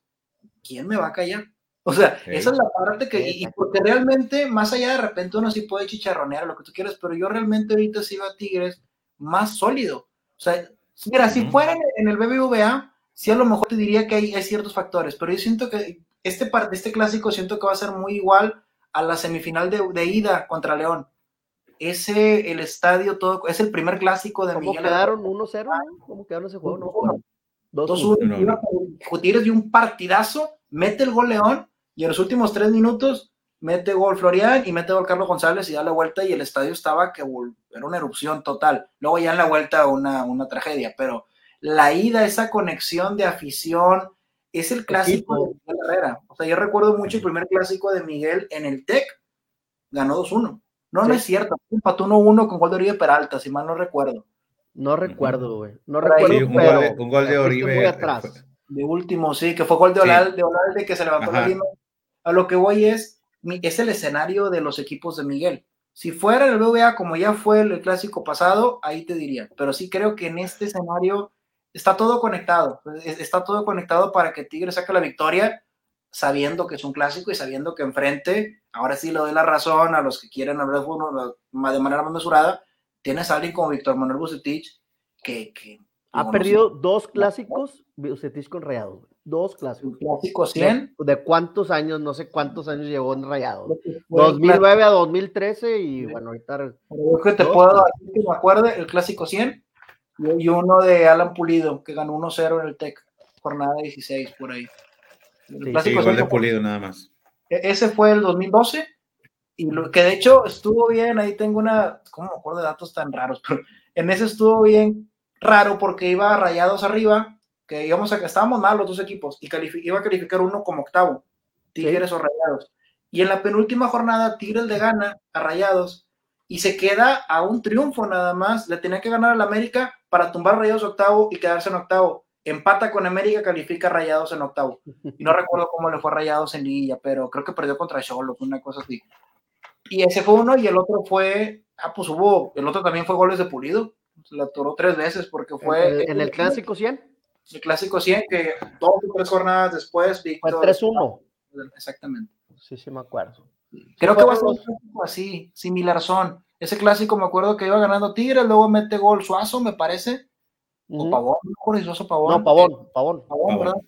¿quién me va a callar? O sea, esa es la parte que, y, porque realmente, más allá de repente uno sí puede chicharronear lo que tú quieras, pero yo realmente ahorita sí a Tigres más sólido. O sea, Mira, si fuera en el BBVA, sí a lo mejor te diría que hay, ciertos factores, pero yo siento que este, este clásico siento que va a ser muy igual a la semifinal de, ida contra León. Ese, el estadio, todo, es el primer clásico de ¿Cómo quedaron? ¿1-0? ¿Cómo quedaron ese juego? 2-1. Gutiérrez dio un partidazo, mete el gol León y en los últimos tres minutos mete gol Florian y mete gol Carlos González y da la vuelta y el estadio estaba que era una erupción total. Luego ya en la vuelta una, una tragedia, pero la ida, esa conexión de afición, es el clásico de Miguel Herrera. O sea, yo recuerdo mucho el primer clásico de Miguel en el TEC, ganó 2-1. No, no es cierto, empató 1-1 con gol de Oribe Peralta, si mal no recuerdo. No recuerdo, güey. No recuerdo, un, pero, gol, un, gol, de Oribe. atrás. De último, sí, que fue gol de Olalde, de Olalde que se levantó la lima. A lo que voy es, es el escenario de los equipos de Miguel. Si fuera el BVA como ya fue el clásico pasado, ahí te diría. Pero sí creo que en este escenario está todo conectado. Está todo conectado para que Tigre saque la victoria sabiendo que es un clásico y sabiendo que enfrente, ahora sí le doy la razón a los que quieren hablar de fútbol de manera más mesurada, tienes a alguien como Víctor Manuel Bucetich que... que ha perdido dos clásicos Bucetich con Rayados. Dos clásicos. ¿Clásico 100? De, cuántos años? No sé cuántos años llevó en Rayados. 2009 a 2013 y bueno, ahorita... Pero que te puedo decir que me acuerde, el clásico 100 y uno de Alan Pulido, que ganó 1-0 en el TEC, jornada 16 por ahí. El sí, de Pulido nada más. E-, ese fue el 2012, y lo, que de hecho estuvo bien, ahí tengo una, ¿cómo me acuerdo de datos tan raros? Pero en ese estuvo bien raro porque iba rayados arriba, que íbamos a que estábamos mal los dos equipos, y iba a calificar uno como octavo, Tigres o Rayados. Y en la penúltima jornada, Tigres le gana a Rayados y se queda a un triunfo nada más. Le tenía que ganar al América para tumbar Rayados octavo y quedarse en octavo. Empata con América, califica Rayados en octavo. No recuerdo cómo le fue a Rayados en Liguilla, pero creo que perdió contra Cholo, una cosa así. Y ese fue uno, y el otro fue, ah, pues hubo, el otro también fue goles de Pulido. Se la atoró tres veces porque fue. ¿En el, clásico 100? El clásico 100, que dos o tres jornadas después, Víctor. Fue 3-1. Exactamente. Sí, sí, me acuerdo. Creo que va a ser un clásico así, similar son. Ese clásico me acuerdo que iba ganando Tigres, luego mete gol Suazo, me parece. O Pavón, mejor Suazo Pavón. No, Pavón, Pavón. Pavón, ¿verdad?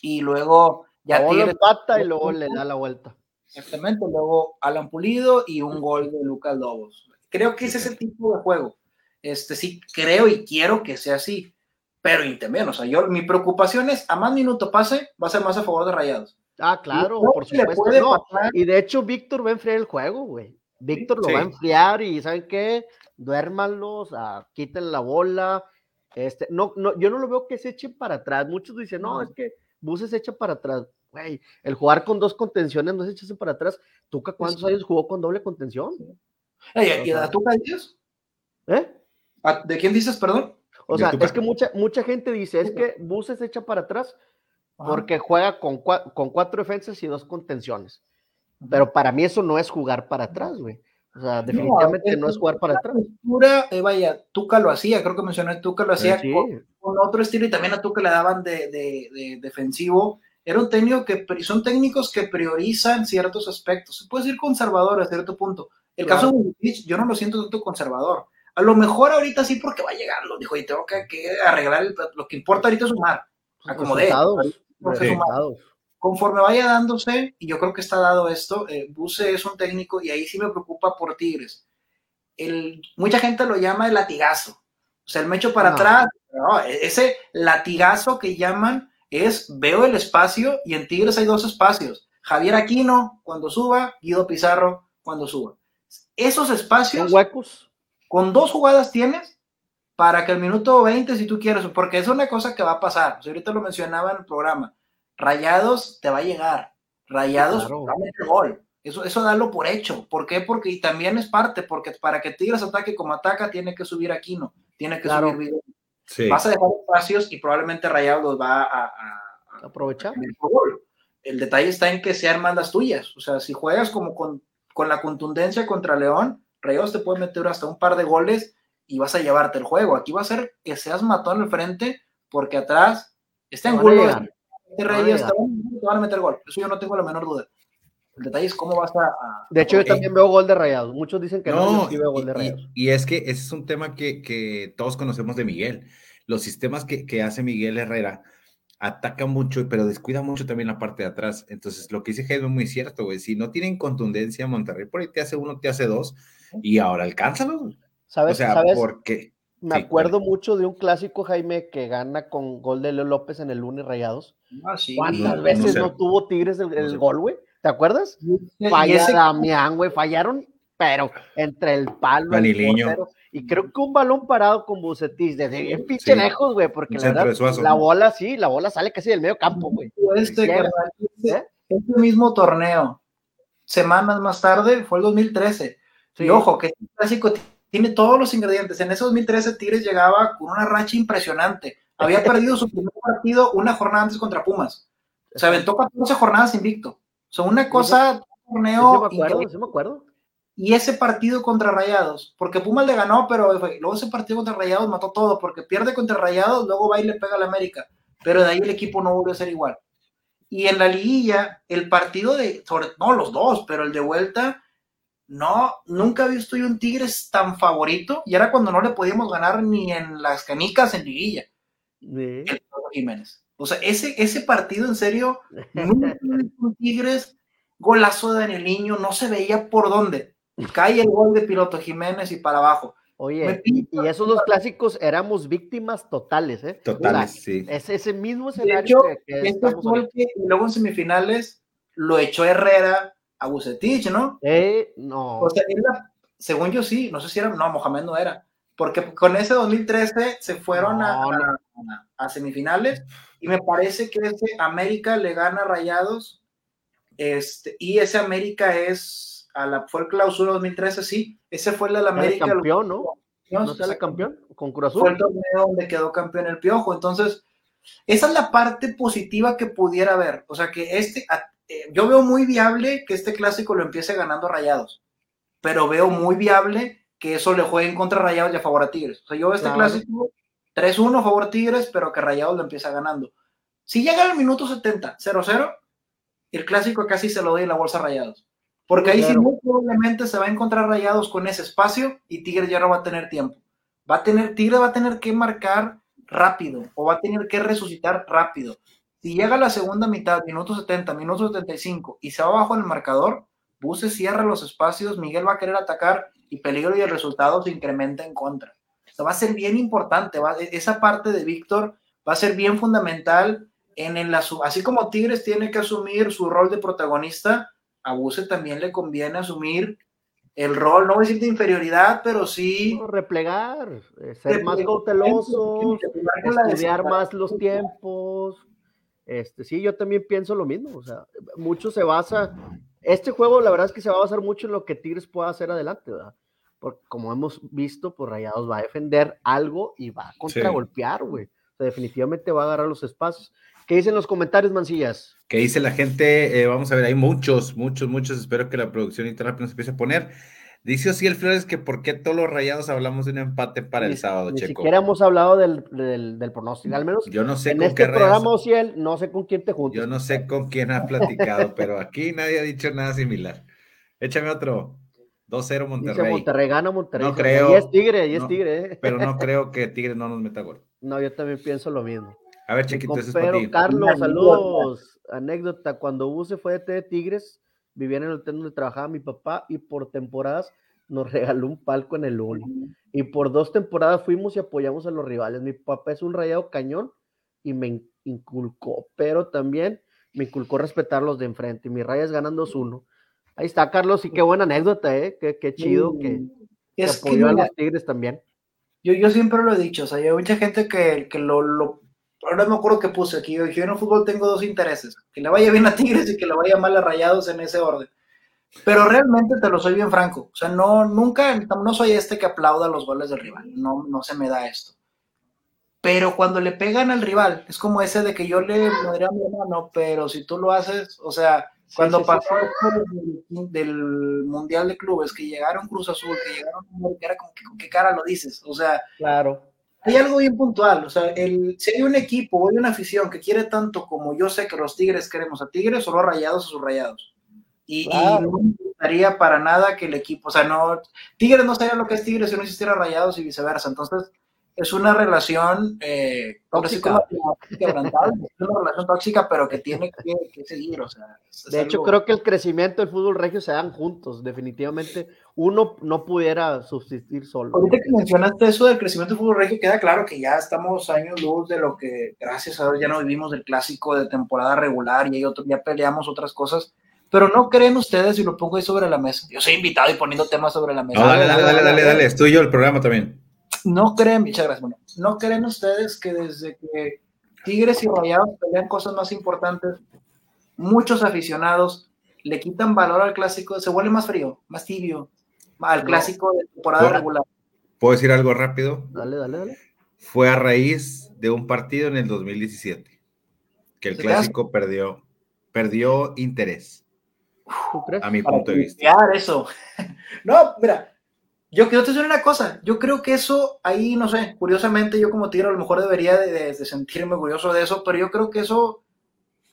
Y luego ya Pavón Tigres. empata y luego le da la vuelta. Exactamente, luego Alan Pulido y un gol de Lucas Lobos. Creo que es ese tipo de juego. Este sí, creo y quiero que sea así. Pero también, o sea, yo, mi preocupación es a más minuto pase, va a ser más a favor de Rayados. Ah, claro, por supuesto. No. Y de hecho, Víctor va a enfriar el juego, güey. Víctor lo va a enfriar y ¿saben qué? Duérmanlos, ah, quiten la bola. Este, no, no, yo no lo veo que se echen para atrás. Muchos dicen, no, es que Buses se echa para atrás. Güey, el jugar con dos contenciones no se echa para atrás. ¿Tuca cuántos años jugó con doble contención? ¿Y a Tuca dices? ¿Eh? ¿De quién dices, perdón? O sea, es que mucha, mucha gente dice, es que Buses se echa para atrás porque juega con, con cuatro defensas y dos contenciones. Pero para mí eso no es jugar para atrás, güey. O sea, definitivamente no, es jugar para atrás. Eh, vaya, Tuca lo hacía, creo que mencioné, Tuca lo hacía con, otro estilo y también a Tuca le daban de, de, defensivo. Era un técnico que son técnicos que priorizan ciertos aspectos. Se puede decir conservador a cierto punto. El caso de Bucetich, yo no lo siento tanto conservador. A lo mejor ahorita sí porque va llegando, dijo, y tengo que, arreglar, lo que importa ahorita es sumar. Acomodé conforme vaya dándose, y yo creo que está dado esto, eh, Buse es un técnico y ahí sí me preocupa por Tigres. El, mucha gente lo llama el latigazo. O sea, el me echo para atrás. E-, ese latigazo que llaman es veo el espacio y en Tigres hay dos espacios. Javier Aquino cuando suba, Guido Pizarro cuando suba. Esos espacios. huecos? Con dos jugadas tienes para que el minuto 20, si tú quieres, porque es una cosa que va a pasar. ahorita lo mencionaba en el programa Rayados te va a llegar. Rayados va a meter gol. Eso, eso dalo por hecho. ¿Por qué? Porque y también es parte, porque para que Tigres ataque como ataca, tiene que subir Aquino, tiene que subir video. Vas a dejar espacios y probablemente Rayados los va a, aprovechar. el detalle está en que se arman las tuyas. O sea, si juegas como con, con la contundencia contra León, Rayados te puede meter hasta un par de goles y vas a llevarte el juego. Aquí va a ser que seas matón en el frente, porque atrás está en gulo Reyes te van a meter gol. Eso yo no tengo la menor duda. El detalle es cómo vas a. de hecho, yo también veo gol de rayados. Muchos dicen que no, veo gol de rayados. Y, es que ese es un tema que, que todos conocemos de Miguel. Los sistemas que, que, hace Miguel Herrera ataca mucho, pero descuida mucho también la parte de atrás. Entonces, lo que dice Jaime es muy cierto, güey. Si no tienen contundencia, Monterrey por ahí te hace uno, te hace dos, y ahora alcánzalo. ¿Sabes? O sea, ¿sabes? porque. Me acuerdo mucho de un clásico, Jaime, que gana con gol de Leo López en el lunes Rayados. Ah, ¿Cuántas veces no, tuvo Tigres el, gol, güey? ¿Te acuerdas? Falla Damián, güey, fallaron, pero entre el palo y el portero, y creo que un balón parado con Bucetich, desde bien pinche lejos, güey, porque la, verdad, la bola sí, la bola sale casi del medio campo, güey. Este, este, este, mismo torneo, semanas más tarde, fue el 2013. Y ojo, que este clásico tiene todos los ingredientes. En ese 2013 Tigres llegaba con una racha impresionante. Había perdido su primer partido una jornada antes contra Pumas. Se aventó 14 jornadas invicto. O sea, una cosa, torneo. Sí me acuerdo, sí me acuerdo. Y ese partido contra Rayados, porque Pumas le ganó, pero luego ese partido contra Rayados mató todo, porque pierde contra Rayados, luego va y le pega a la América. Pero de ahí el equipo no volvió a ser igual. Y en la liguilla, el partido de, sobre, no los dos, pero el de vuelta, no, nunca había visto yo un Tigres tan favorito, y era cuando no le podíamos ganar ni en las canicas en liguilla. Jiménez. O sea, ese, ese partido, en serio, nunca un Tigres, golazo de Daniel Niño, no se veía por dónde. Cae el gol de Piloto Jiménez y para abajo. Oye, y, esos dos clásicos éramos víctimas totales, ¿eh? Totales, sí. Es ese mismo escenario que, este y luego en semifinales lo echó Herrera a Bucetich, ¿no? Eh, no. O sea, según yo sí, no sé si era, no, Mohamed no era, porque con ese 2013 se fueron a, a, semifinales y me parece que ese América le gana Rayados este, y ese América es a la, fue el clausura 2013, sí, ese fue el de la América. campeón, ¿no? ¿No sale campeón con Cruz Fue el torneo donde quedó campeón el Piojo, entonces, esa es la parte positiva que pudiera haber, o sea, que este, yo veo muy viable que este clásico lo empiece ganando Rayados, pero veo muy viable que eso le juegue en contra Rayados y a favor a Tigres. O sea, yo veo este clásico 3-1 a favor Tigres, pero que Rayados lo empieza ganando. Si llega al minuto 70, 0-0, el clásico casi se lo doy en la bolsa Rayados. Porque ahí sí muy probablemente se va a encontrar rayados con ese espacio y Tigre ya no va a tener tiempo. Va a tener, Tigre va a tener que marcar rápido o va a tener que resucitar rápido. Si llega a la segunda mitad, minuto 70, minuto 75 y se va abajo el marcador, Buse cierra los espacios, Miguel va a querer atacar y peligro y el resultado se incrementa en contra. O va a ser bien importante, va, e, esa parte de Víctor va a ser bien fundamental en el, así como Tigres tiene que asumir su rol de protagonista, a Buse también le conviene asumir el rol, no voy a decir de inferioridad, pero sí. replegar, eh, ser más cauteloso, estudiar más los tiempos. Este, sí, yo también pienso lo mismo. O sea, mucho se basa. Este juego, la verdad es que se va a basar mucho en lo que Tigres pueda hacer adelante, ¿verdad? Porque como hemos visto, pues Rayados va a defender algo y va a contragolpear, güey. O sea, definitivamente va a agarrar los espacios. ¿Qué dicen los comentarios, Mancillas? ¿Qué dice la gente? Eh, vamos a ver, hay muchos, muchos, muchos. Espero que la producción internet nos empiece a poner. Dice así el Flores que por qué todos los rayados hablamos de un empate para el sábado, ni Checo. Ni siquiera hemos hablado del, del, pronóstico, al menos. Yo no sé en con este qué programa, Ociel, no sé con quién te juntas. Yo no sé con quién ha platicado, pero aquí nadie ha dicho nada similar. Échame otro. 2-0 Monterrey. Dice Monterrey gana Monterrey. No creo. Y es Tigre, y es Tigre. ¿eh? Pero no creo que Tigre no nos meta gol. No, yo también pienso lo mismo. A ver, chiquito, eso es Carlos, saludos. Anécdota, cuando Buse fue de Tigres, vivía en el hotel donde trabajaba mi papá y por temporadas nos regaló un palco en el Uni. Y por dos temporadas fuimos y apoyamos a los rivales. Mi papá es un rayado cañón y me inculcó, pero también me inculcó respetar los de enfrente. Y mi raya es ganando 2-1. Ahí está, Carlos, y qué buena anécdota, ¿eh? Qué, chido que, apoyó a los Tigres también. Yo, yo siempre lo he dicho, o sea, hay mucha gente que, que lo, lo ahora no me acuerdo qué puse aquí. Yo en el fútbol tengo dos intereses: que le vaya bien a Tigres y que le vaya mal a Rayados en ese orden. Pero realmente te lo soy bien franco. O sea, no, nunca, no soy este que aplauda los goles del rival. No, no se me da esto. Pero cuando le pegan al rival, es como ese de que yo le madre a mi hermano, pero si tú lo haces, o sea, cuando pasó Del, del, Mundial de Clubes, que llegaron Cruz Azul, que llegaron, era como que con qué cara lo dices, o sea, claro hay algo bien puntual, o sea, el, si hay un equipo o hay una afición que quiere tanto como yo sé que los Tigres queremos a Tigres, o los Rayados a sus Rayados. Y, no me gustaría para nada que el equipo, o sea, no, Tigres no sería lo que es Tigres si no existiera Rayados y viceversa. Entonces, es una relación eh, tóxica. es una relación tóxica, pero que tiene que, seguir. O sea, de hecho, creo que el crecimiento del fútbol regio se dan juntos. Definitivamente, uno no pudiera subsistir solo. Ahorita que mencionaste eso del crecimiento del fútbol regio, queda claro que ya estamos años luz de lo que, gracias a Dios, ya no vivimos del clásico de temporada regular y hay otro, ya peleamos otras cosas. Pero no creen ustedes, y lo pongo ahí sobre la mesa. Yo soy invitado y poniendo temas sobre la mesa. No, dale, dale, dale, dale, dale, es tuyo el programa también. No creen, muchas gracias, bueno, no creen ustedes que desde que Tigres y Rayados pelean cosas más importantes, muchos aficionados le quitan valor al clásico, se vuelve más frío, más tibio, al clásico de temporada ¿Puedo- regular. ¿Puedo decir algo rápido? Dale, dale, dale. Fue a raíz de un partido en el 2017 que el clásico perdió, perdió interés, a mi para punto de vista. eso. no, mira, yo quiero te decir una cosa, yo creo que eso ahí, no sé, curiosamente yo como tigre a lo mejor debería de, de- de sentirme orgulloso de eso, pero yo creo que eso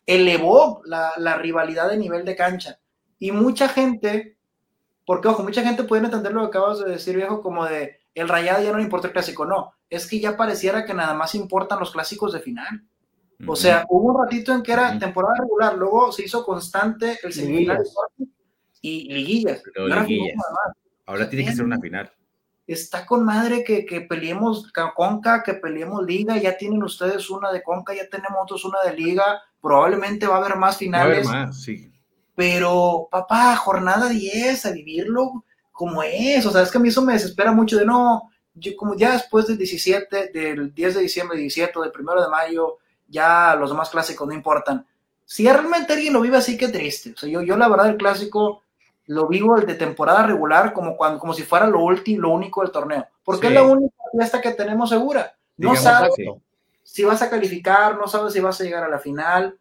elevó la, la rivalidad de nivel de cancha. Y mucha gente, porque ojo, mucha gente puede entender lo que acabas de decir, viejo, como de el rayado ya no le importa el clásico, no, es que ya pareciera que nada más importan los clásicos de final. O sea, hubo un ratito en que era temporada regular, luego se hizo constante el semifinal y liguillas. Ahora liguillas. jugamos nada más. ahora tiene que ser una final. Está con madre que, que peleemos ca- Conca, que peleemos Liga, ya tienen ustedes una de Conca, ya tenemos nosotros una de Liga, probablemente va a haber más Va a haber finales, más, sí. Pero papá, jornada 10, a vivirlo como es, o sea, es que a mí eso me desespera mucho de no, yo como ya después del 17, del 10 de diciembre, 17, del 1 de mayo, ya los demás clásicos no importan. Si realmente alguien lo vive así, qué triste. O sea, yo, yo la verdad el clásico lo vivo el de temporada regular como, cuando, como si fuera lo último, lo único del torneo. Porque Sí. es la única fiesta que tenemos segura. No Digamos, sabes si vas a calificar, no sabes si vas a llegar a la final.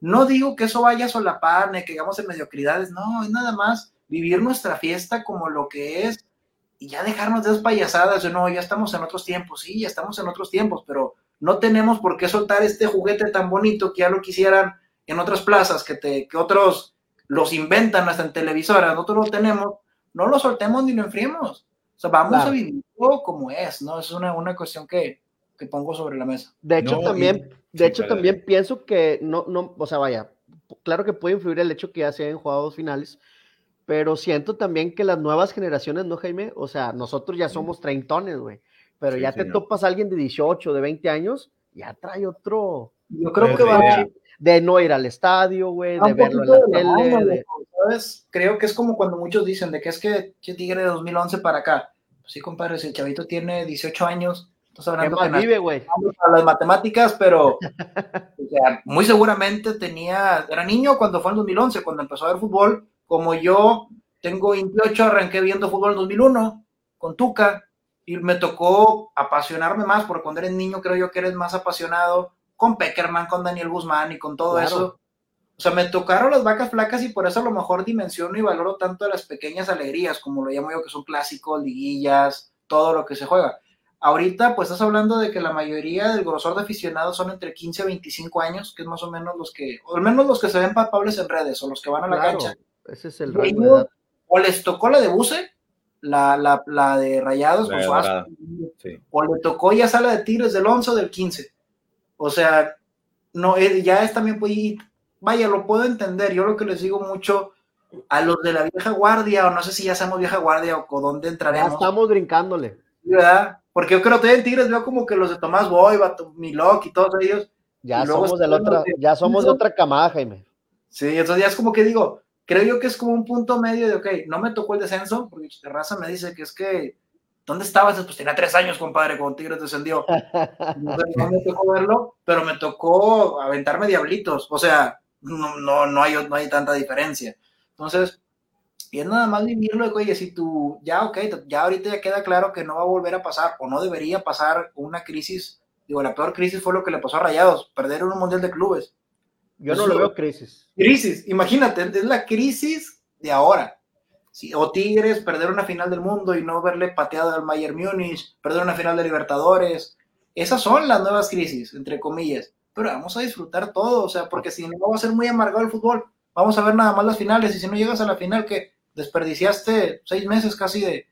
No digo que eso vaya a solapar, ni que llegamos en mediocridades, no, es nada más vivir nuestra fiesta como lo que es y ya dejarnos de esas payasadas de no, ya estamos en otros tiempos, sí, ya estamos en otros tiempos, pero no tenemos por qué soltar este juguete tan bonito que ya lo quisieran en otras plazas, que, te, que otros los inventan hasta en televisoras, nosotros lo tenemos, no lo soltemos ni lo enfriemos. O sea, vamos Claro. a vivirlo como es, ¿no? Es una, una cuestión que, que pongo sobre la mesa. De hecho, No, y- también, de sí, hecho, también pienso que no, no, o sea, vaya, claro que puede influir el hecho que ya se hayan jugado dos finales, pero siento también que las nuevas generaciones, ¿no, Jaime? O sea, nosotros ya somos treintones, güey, pero Sí, ya te señor. topas a alguien de 18, de 20 años, ya trae otro, Yo creo Pues, que va idea. de no ir al estadio, güey, de verlo en la de la tele, mano, de- ¿sabes? Creo que es como cuando muchos dicen de que es que che Tigre de 2011 para acá. Pues sí, compadre, si el chavito tiene 18 años, estás ¿Qué hablando más nació vive, güey? para las matemáticas, pero o sea, muy seguramente tenía, era niño cuando fue en 2011, cuando empezó a ver fútbol, como yo tengo 28, arranqué viendo fútbol en 2001 con Tuca y me tocó apasionarme más, porque cuando eres niño creo yo que eres más apasionado con Peckerman, con Daniel Guzmán y con todo Claro. eso. O sea, me tocaron las vacas flacas y por eso a lo mejor dimensiono y valoro tanto las pequeñas alegrías, como lo llamo yo, que son clásicos, liguillas, todo lo que se juega. Ahorita, pues estás hablando de que la mayoría del grosor de aficionados son entre 15 y 25 años, que es más o menos los que, o al menos los que se ven palpables en redes o los que van a la Claro, cancha. ese es el rango de ellos, edad. o les tocó la de Buse, la, la, la de Rayados La con Dorada. Sí. o le tocó ya sala de Tigres del 11 o del 15. O sea, no, eh, ya es también, pues, vaya, lo puedo entender. Yo lo que les digo mucho a los de la vieja guardia, o no sé si ya somos vieja guardia o con dónde Ya entraremos. estamos brincándole. ¿verdad? Porque yo creo que en Tigres veo como que los de Tomás Boy, Milok y todos ellos. Ya somos de la otra, de- ya somos de otra camada, Jaime. Sí, entonces ya es como que digo, creo yo que es como un punto medio de, ok, no me tocó el descenso, porque Terraza me dice que es que, ¿dónde estabas? Pues tenía tres años, compadre, cuando Tigres descendió. No, no me tocó verlo, pero me tocó aventarme diablitos. O sea, no, no, no, hay, no hay tanta diferencia. Entonces, y es nada más vivirlo de oye, si tú, ya, ok, ya ahorita ya queda claro que no va a volver a pasar o no debería pasar una crisis. Digo, la peor crisis fue lo que le pasó a Rayados, perder un mundial de clubes. Yo no lo veo crisis. Crisis, imagínate, es la crisis de ahora. Sí, o Tigres perder una final del mundo y no verle pateado al Bayern Múnich, perder una final de Libertadores. Esas son las nuevas crisis, entre comillas. Pero vamos a disfrutar todo, o sea, porque si no va a ser muy amargado el fútbol, vamos a ver nada más las finales. Y si no llegas a la final, que desperdiciaste seis meses casi de,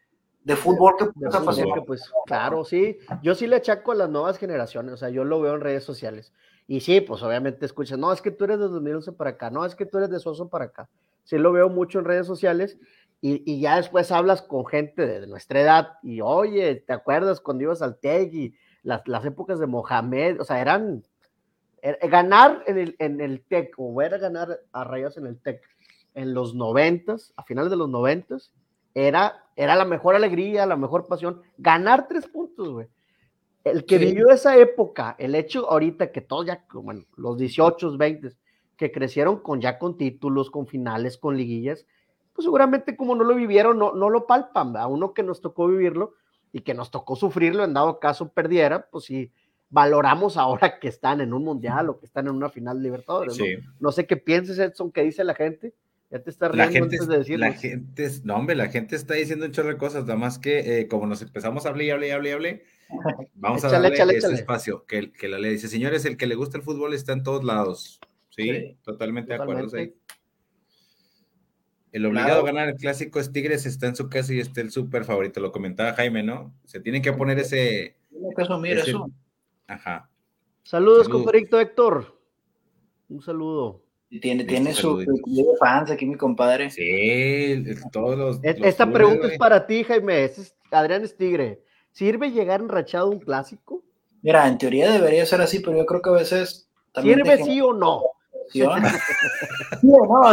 de fútbol que De puedes fútbol, que, pues, claro, sí. Yo sí le achaco a las nuevas generaciones, o sea, yo lo veo en redes sociales. Y sí, pues obviamente escuchas, no, es que tú eres de 2011 para acá, no, es que tú eres de Soso para acá. Sí lo veo mucho en redes sociales y, y ya después hablas con gente de, de nuestra edad y, oye, ¿te acuerdas cuando ibas al y las, las épocas de Mohamed? O sea, eran, er- ganar en el, en el TEC o ver a ganar a Rayos en el TEC en los noventas, a finales de los noventas, era, era la mejor alegría, la mejor pasión, ganar tres puntos, güey. El que vivió esa época, el hecho ahorita que todos ya, bueno, los 18, 20, que crecieron con ya con títulos, con finales, con liguillas, pues seguramente como no lo vivieron, no, no lo palpan, a uno que nos tocó vivirlo y que nos tocó sufrirlo, en dado caso perdiera, pues sí, valoramos ahora que están en un mundial o que están en una final de Libertadores. ¿no? sé qué pienses, Edson, qué dice la gente. Ya te está riendo antes de decirlo. La gente, no, hombre, la gente está diciendo un chorro de cosas, nada más que eh, como nos empezamos a hablar y hablar y hablar y hablar, vamos a darle ese espacio. Que, que, la ley dice, señores, el que le gusta el fútbol está en todos lados. Sí, totalmente, de acuerdo. El obligado a ganar el clásico es Tigres, está en su casa y está el súper favorito. Lo comentaba Jaime, ¿no? Se tienen que poner ese. eso. Ajá. Saludos, compadrito Héctor. Un saludo. Tiene, tiene su fans aquí, mi compadre. Sí, todos los. Esta pregunta es para ti, Jaime. es Adrián es Tigre. ¿Sirve llegar enrachado a un clásico? Mira, en teoría debería ser así, pero yo creo que a veces. ¿Sirve sí o no? ¿Sí o no? no,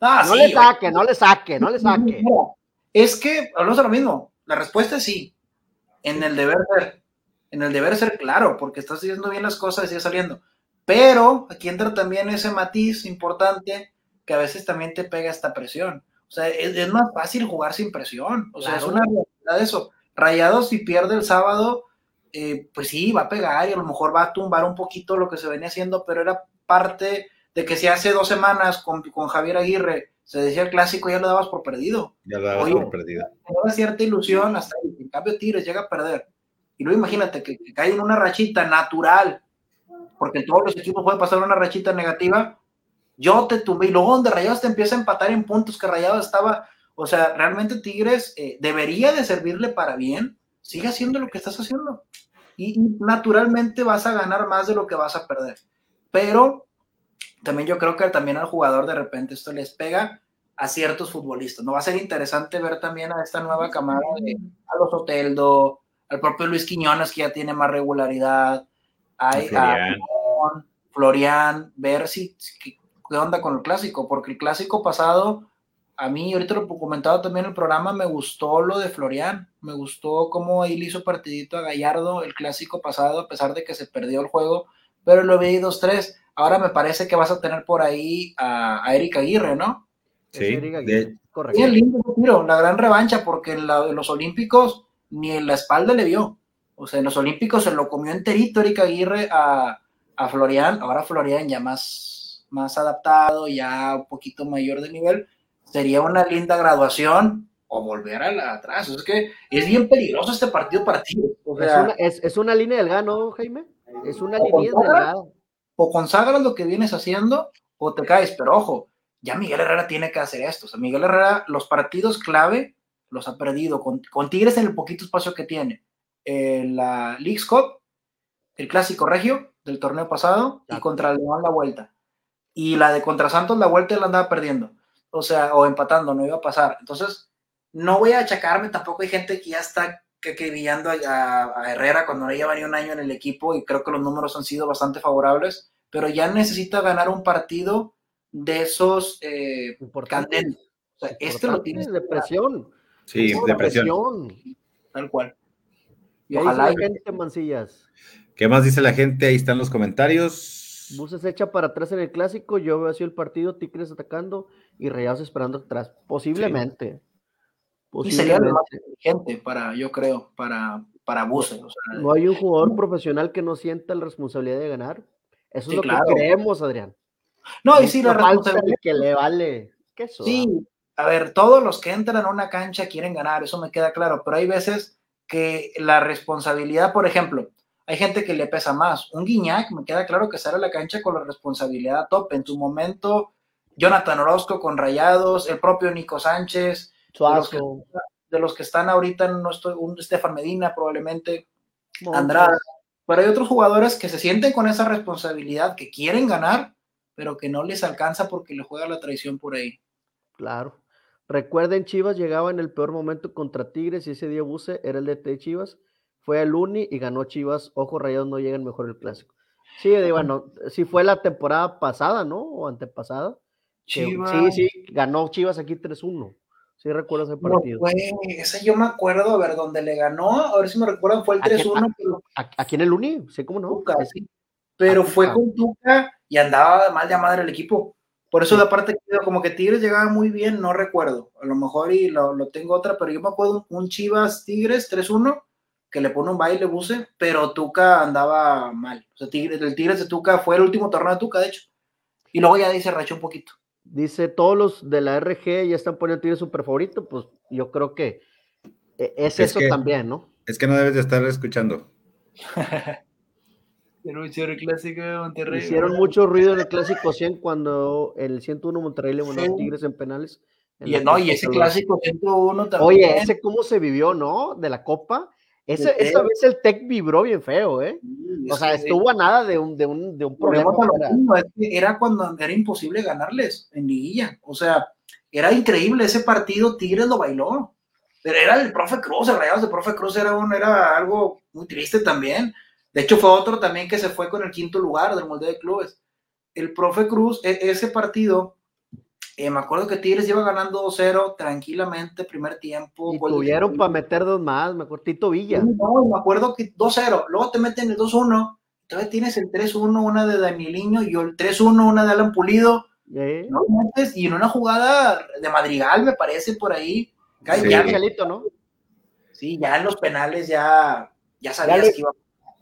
ah, no le saque, no le saque, no le saque. Es que, hablamos de lo mismo. La respuesta es sí. En el deber ser en el deber ser claro, porque estás haciendo bien las cosas y sigue saliendo. Pero aquí entra también ese matiz importante que a veces también te pega esta presión. O sea, es, más fácil jugar sin presión. O sea, es una realidad eso. Rayados si pierde el sábado, eh, pues sí, va a pegar y a lo mejor va a tumbar un poquito lo que se venía haciendo, pero era parte de que si hace dos semanas con, con Javier Aguirre se decía el clásico, ya lo dabas por perdido. Ya lo dabas por perdido. Tenía cierta ilusión hasta. En cambio, Tigres llega a perder y luego imagínate que, cae en una rachita natural, porque todos los equipos puede pasar una rachita negativa. Yo te tumbé y luego donde Rayados te empieza a empatar en puntos que Rayados estaba. O sea, realmente Tigres eh, debería de servirle para bien. Sigue haciendo lo que estás haciendo. Y, naturalmente vas a ganar más de lo que vas a perder. Pero también yo creo que también al jugador de repente esto les pega a ciertos futbolistas. No va a ser interesante ver también a esta nueva camada de a los Oteldo, el propio Luis Quiñones que ya tiene más regularidad, hay. Florian, ver si, qué, onda con el clásico, porque el clásico pasado, a mí, ahorita lo comentaba también en el programa, me gustó lo de Florian, me gustó cómo él hizo partidito a Gallardo el clásico pasado, a pesar de que se perdió el juego, pero lo vi 2-3. Ahora me parece que vas a tener por ahí a, a Erika Aguirre, ¿no? Sí, correcto. Es lindo tiro, la gran revancha, porque en los Olímpicos ni en la espalda le vio. O sea, en los Olímpicos se lo comió enterito Erika Aguirre a, a Florian. Ahora Florian ya más, más adaptado, ya un poquito mayor de nivel. Sería una linda graduación o volver a la atrás. Es que es bien peligroso este partido para ti. O sea, es, una, es, es, una línea delgada, ¿no, Jaime? Es una línea delgada. O consagras lo que vienes haciendo o te caes. Pero ojo, ya Miguel Herrera tiene que hacer esto. O sea, Miguel Herrera, los partidos clave los ha perdido con, Tigres en el poquito espacio que tiene. Eh, la League's Cup, el clásico regio del torneo pasado y contra el León la vuelta. Y la de contra Santos la vuelta la andaba perdiendo. O sea, o empatando, no iba a pasar. Entonces, no voy a achacarme, tampoco hay gente que ya está que, a, Herrera cuando ya lleva ni un año en el equipo y creo que los números han sido bastante favorables, pero ya necesita ganar un partido de esos eh, candentes. O sea, este lo tiene de presión. Sí, depresión. Tal cual. Y ojalá hay gente, Mancillas. ¿Qué más dice la gente? Ahí están los comentarios. Buses echa para atrás en el clásico, yo veo así el partido, Tigres atacando y Rayados esperando atrás. Posiblemente. Y sería lo más inteligente para, yo creo, para, para Buses. no hay un jugador profesional que no sienta la responsabilidad de ganar. Eso es lo que creemos, Adrián. No, y sí, la responsabilidad. Que le vale. ¿Qué eso, sí, a ver, todos los que entran a una cancha quieren ganar, eso me queda claro, pero hay veces que la responsabilidad, por ejemplo, hay gente que le pesa más. Un Guiñac, me queda claro que sale a la cancha con la responsabilidad a tope. En su momento, Jonathan Orozco con Rayados, el propio Nico Sánchez, de los, que, están ahorita, no estoy, un Estefan Medina probablemente, Andrade. Pero hay otros jugadores que se sienten con esa responsabilidad, que quieren ganar, pero que no les alcanza porque le juega la traición por ahí. Claro. Recuerden, Chivas llegaba en el peor momento contra Tigres y ese día Buse era el DT de Chivas. Fue al Uni y ganó Chivas. Ojo, Rayados no llegan mejor el clásico. Sí, bueno, sí fue la temporada pasada, ¿no? O antepasada, Chivas. Sí, sí, ganó Chivas aquí 3-1. Sí, recuerdo ese partido. No, ese yo me acuerdo, a ver, donde le ganó, a ver si me recuerdan, fue el 3-1. Aquí, en el Uni, sé cómo no. Pero fue con Tuca y andaba mal de madre el equipo. Por eso la parte que como que Tigres llegaba muy bien, no recuerdo. A lo mejor y lo, lo tengo otra, pero yo me acuerdo un Chivas Tigres 3-1 que le pone un baile buce, pero Tuca andaba mal. O sea, Tigres, el Tigres de Tuca fue el último torneo de Tuca, de hecho. Y luego ya dice rachó un poquito. Dice, todos los de la RG ya están poniendo Tigres super favorito, pues yo creo que e, es, eso también, ¿no? Es que no debes de estar escuchando. el clásico de Monterrey. Hicieron mucho ruido en el clásico 100 cuando el 101 Monterrey le mandó a Tigres en penales. y, no, y ese clásico 101 también. Oye, ese cómo se vivió, ¿no? De la Copa esa vez el Tech vibró bien feo, ¿eh? o sea, estuvo a nada de un, de un, de un problema. Era. cuando era imposible ganarles en liguilla. O sea, era increíble ese partido, Tigres lo bailó. Pero era el profe Cruz, el Rayados de profe Cruz era, un, era algo muy triste también. De hecho, fue otro también que se fue con el quinto lugar del molde de clubes. El profe Cruz, e, ese partido, eh, me acuerdo que Tigres iba ganando 2-0 tranquilamente, primer tiempo. Y tuvieron para meter dos más, me acuerdo, Tito Villa. No, me acuerdo que 2-0, luego te meten el 2-1, entonces tienes el 3-1, una de Danieliño, y el 3-1, una de Alan Pulido. No metes, y en una jugada de Madrigal, me parece, por ahí. Sí. Ya, ¿no? Sí, ya en los penales ya, ya sabías que iba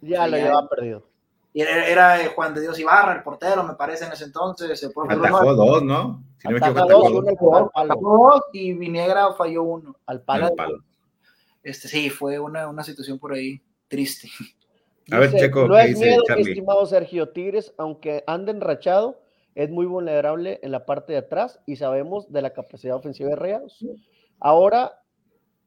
Ya lo llevaba perdido. Y era, Juan de Dios Ibarra, el portero, me parece, en ese entonces. El atajó dos, ¿no? Si no dos, dos, y Vinegra falló uno. Al palo. Este, sí, fue una, una situación por ahí triste. A ver, Checo, no es miedo, estimado Sergio Tigres, aunque ande enrachado, es muy vulnerable en la parte de atrás y sabemos de la capacidad ofensiva de Rayados. Ahora,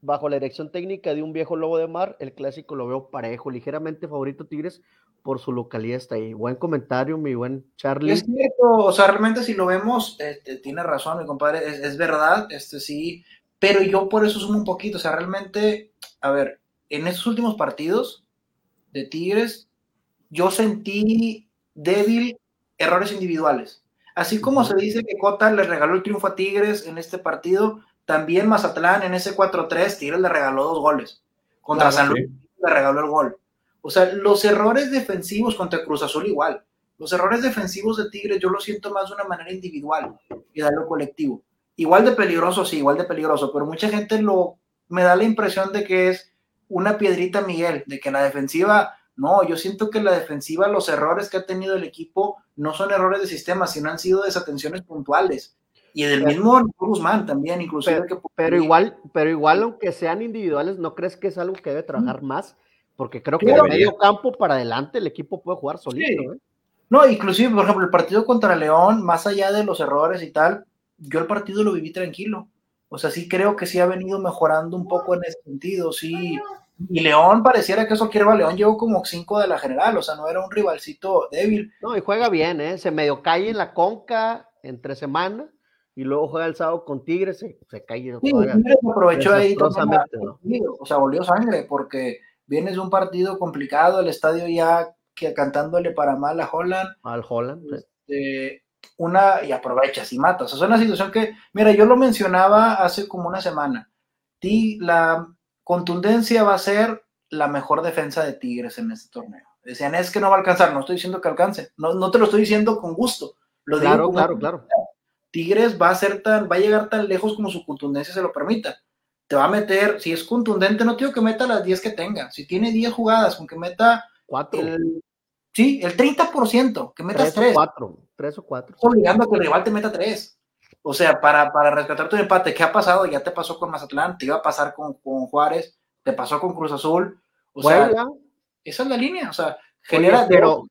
bajo la dirección técnica de un viejo lobo de mar, el clásico lo veo parejo, ligeramente favorito Tigres, por su localidad está ahí. Buen comentario, mi buen Charlie. Es cierto, o sea, realmente si lo vemos, este, tiene razón, mi compadre, es, verdad, este sí, pero yo por eso sumo un poquito, o sea, realmente, a ver, en estos últimos partidos de Tigres, yo sentí débil errores individuales. Así como se dice que Cota le regaló el triunfo a Tigres en este partido, también Mazatlán en ese 4-3, Tigres le regaló dos goles. Contra San Luis le regaló el gol. O sea, los errores defensivos contra Cruz Azul igual. Los errores defensivos de Tigres yo lo siento más de una manera individual que de algo colectivo. Igual de peligroso, sí, igual de peligroso, pero mucha gente lo me da la impresión de que es una piedrita Miguel, de que la defensiva, no, yo siento que la defensiva, los errores que ha tenido el equipo no son errores de sistema, sino han sido desatenciones puntuales. Y del mismo Guzmán también, inclusive. Pero, pero, igual, pero igual, aunque sean individuales, ¿no crees que es algo que debe trabajar más? Porque creo que de medio campo para adelante el equipo puede jugar solito. ¿eh? No, inclusive, por ejemplo, el partido contra León, más allá de los errores y tal, yo el partido lo viví tranquilo. O sea, sí creo que sí ha venido mejorando un poco en ese sentido, sí. Y León pareciera que eso quiere León llegó como cinco de la general, o sea, no era un rivalcito débil. No, y juega bien, ¿eh? Se medio cae en la conca entre semana y luego juega el sábado con Tigres, se, se cae. Sí, aprovechó ahí. O sea, volvió sangre porque vienes de un partido complicado, el estadio ya que cantándole para mal a Holland. Al Holland. Este, una, y aprovechas y matas. O sea, es una situación que, mira, yo lo mencionaba hace como una semana. la contundencia va a ser la mejor defensa de Tigres en este torneo. Decían, es que no va a alcanzar, no estoy diciendo que alcance, no, no te lo estoy diciendo con gusto. Lo claro, claro, claro. Tigres va a ser tan, va a llegar tan lejos como su contundencia se lo permita te va a meter, si es contundente, no digo que meta las 10 que tenga, si tiene 10 jugadas, con que meta 4. sí, el 30%, que metas 3. 4, 3 o 4. Obligando a que el rival te meta 3. O sea, para, para rescatar tu empate, ¿qué ha pasado? Ya te pasó con Mazatlán, te iba a pasar con, con Juárez, te pasó con Cruz Azul. O sea, esa es la línea, o sea, genera. pero,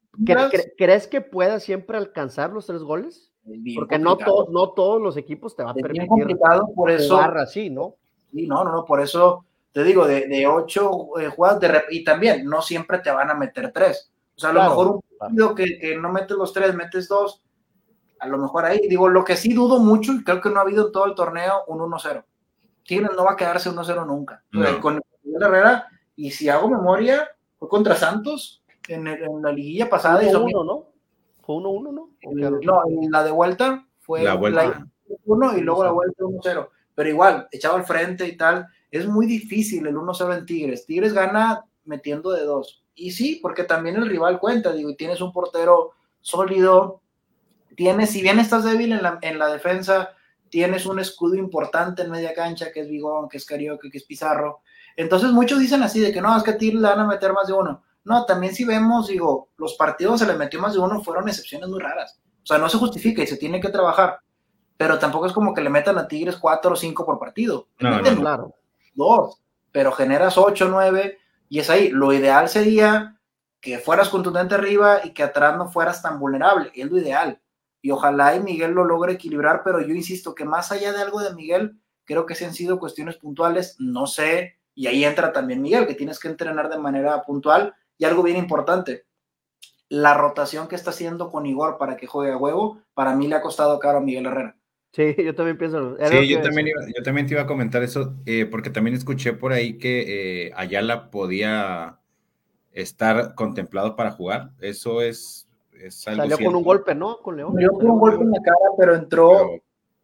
¿crees que pueda siempre alcanzar los tres goles? Porque no, no todos los equipos te van a permitir. complicado, por eso. así, ¿no? Sí, no, no, no, por eso te digo, de, de ocho eh, jugadas, de y también no siempre te van a meter tres. O sea, a lo mejor un partido que, que, no metes los tres, metes dos, a lo mejor ahí. Digo, lo que sí dudo mucho, y creo que no ha habido en todo el torneo, un 1-0. Tigres no va a quedarse 1-0 nunca. Con el Herrera, y si hago memoria, fue contra Santos en, en la liguilla pasada. 1-1, ¿no? Fue 1-1, ¿no? no, en la de vuelta fue la vuelta 1 y luego la vuelta 1-0. Pero igual, echado al frente y tal, es muy difícil el 1-0 en Tigres. Tigres gana metiendo de dos. Y sí, porque también el rival cuenta, digo, y tienes un portero sólido, tienes, si bien estás débil en la, en la defensa, tienes un escudo importante en media cancha, que es Bigón, que es Carioca, que es Pizarro. Entonces muchos dicen así, de que no, es que a Tigres le van a meter más de uno. No, también si vemos, digo, los partidos se le metió más de uno, fueron excepciones muy raras. O sea, no se justifica y se tiene que trabajar. Pero tampoco es como que le metan a Tigres cuatro o cinco por partido. No, no, claro. Dos, pero generas ocho, nueve, y es ahí. Lo ideal sería que fueras contundente arriba y que atrás no fueras tan vulnerable. Es lo ideal. Y ojalá y Miguel lo logre equilibrar, pero yo insisto que más allá de algo de Miguel, creo que sí han sido cuestiones puntuales. No sé, y ahí entra también Miguel, que tienes que entrenar de manera puntual. Y algo bien importante, la rotación que está haciendo con Igor para que juegue a huevo, para mí le ha costado caro a Miguel Herrera. Sí, yo también pienso. Sí, yo también, iba, yo también te iba a comentar eso, eh, porque también escuché por ahí que eh, Ayala podía estar contemplado para jugar. Eso es, es algo Salió con un golpe, ¿no? Con León. Salió con un golpe en la cara, pero entró,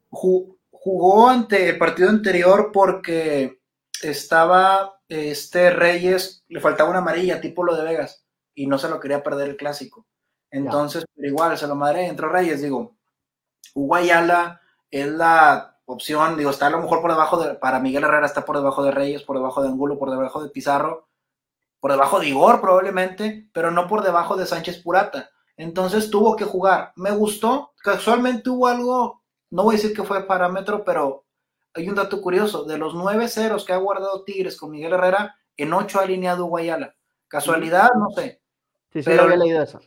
jugó ante el partido anterior porque estaba este Reyes, le faltaba una amarilla, tipo lo de Vegas, y no se lo quería perder el clásico. Entonces, pero igual, se lo madre, entró Reyes, digo, Hugo Ayala es la opción, digo, está a lo mejor por debajo de, para Miguel Herrera está por debajo de Reyes, por debajo de Angulo, por debajo de Pizarro, por debajo de Igor probablemente, pero no por debajo de Sánchez Purata. Entonces tuvo que jugar. Me gustó, casualmente hubo algo, no voy a decir que fue parámetro, pero hay un dato curioso, de los nueve ceros que ha guardado Tigres con Miguel Herrera, en ocho ha alineado Guayala. Casualidad, no sé. Sí, sí, pero había leído eso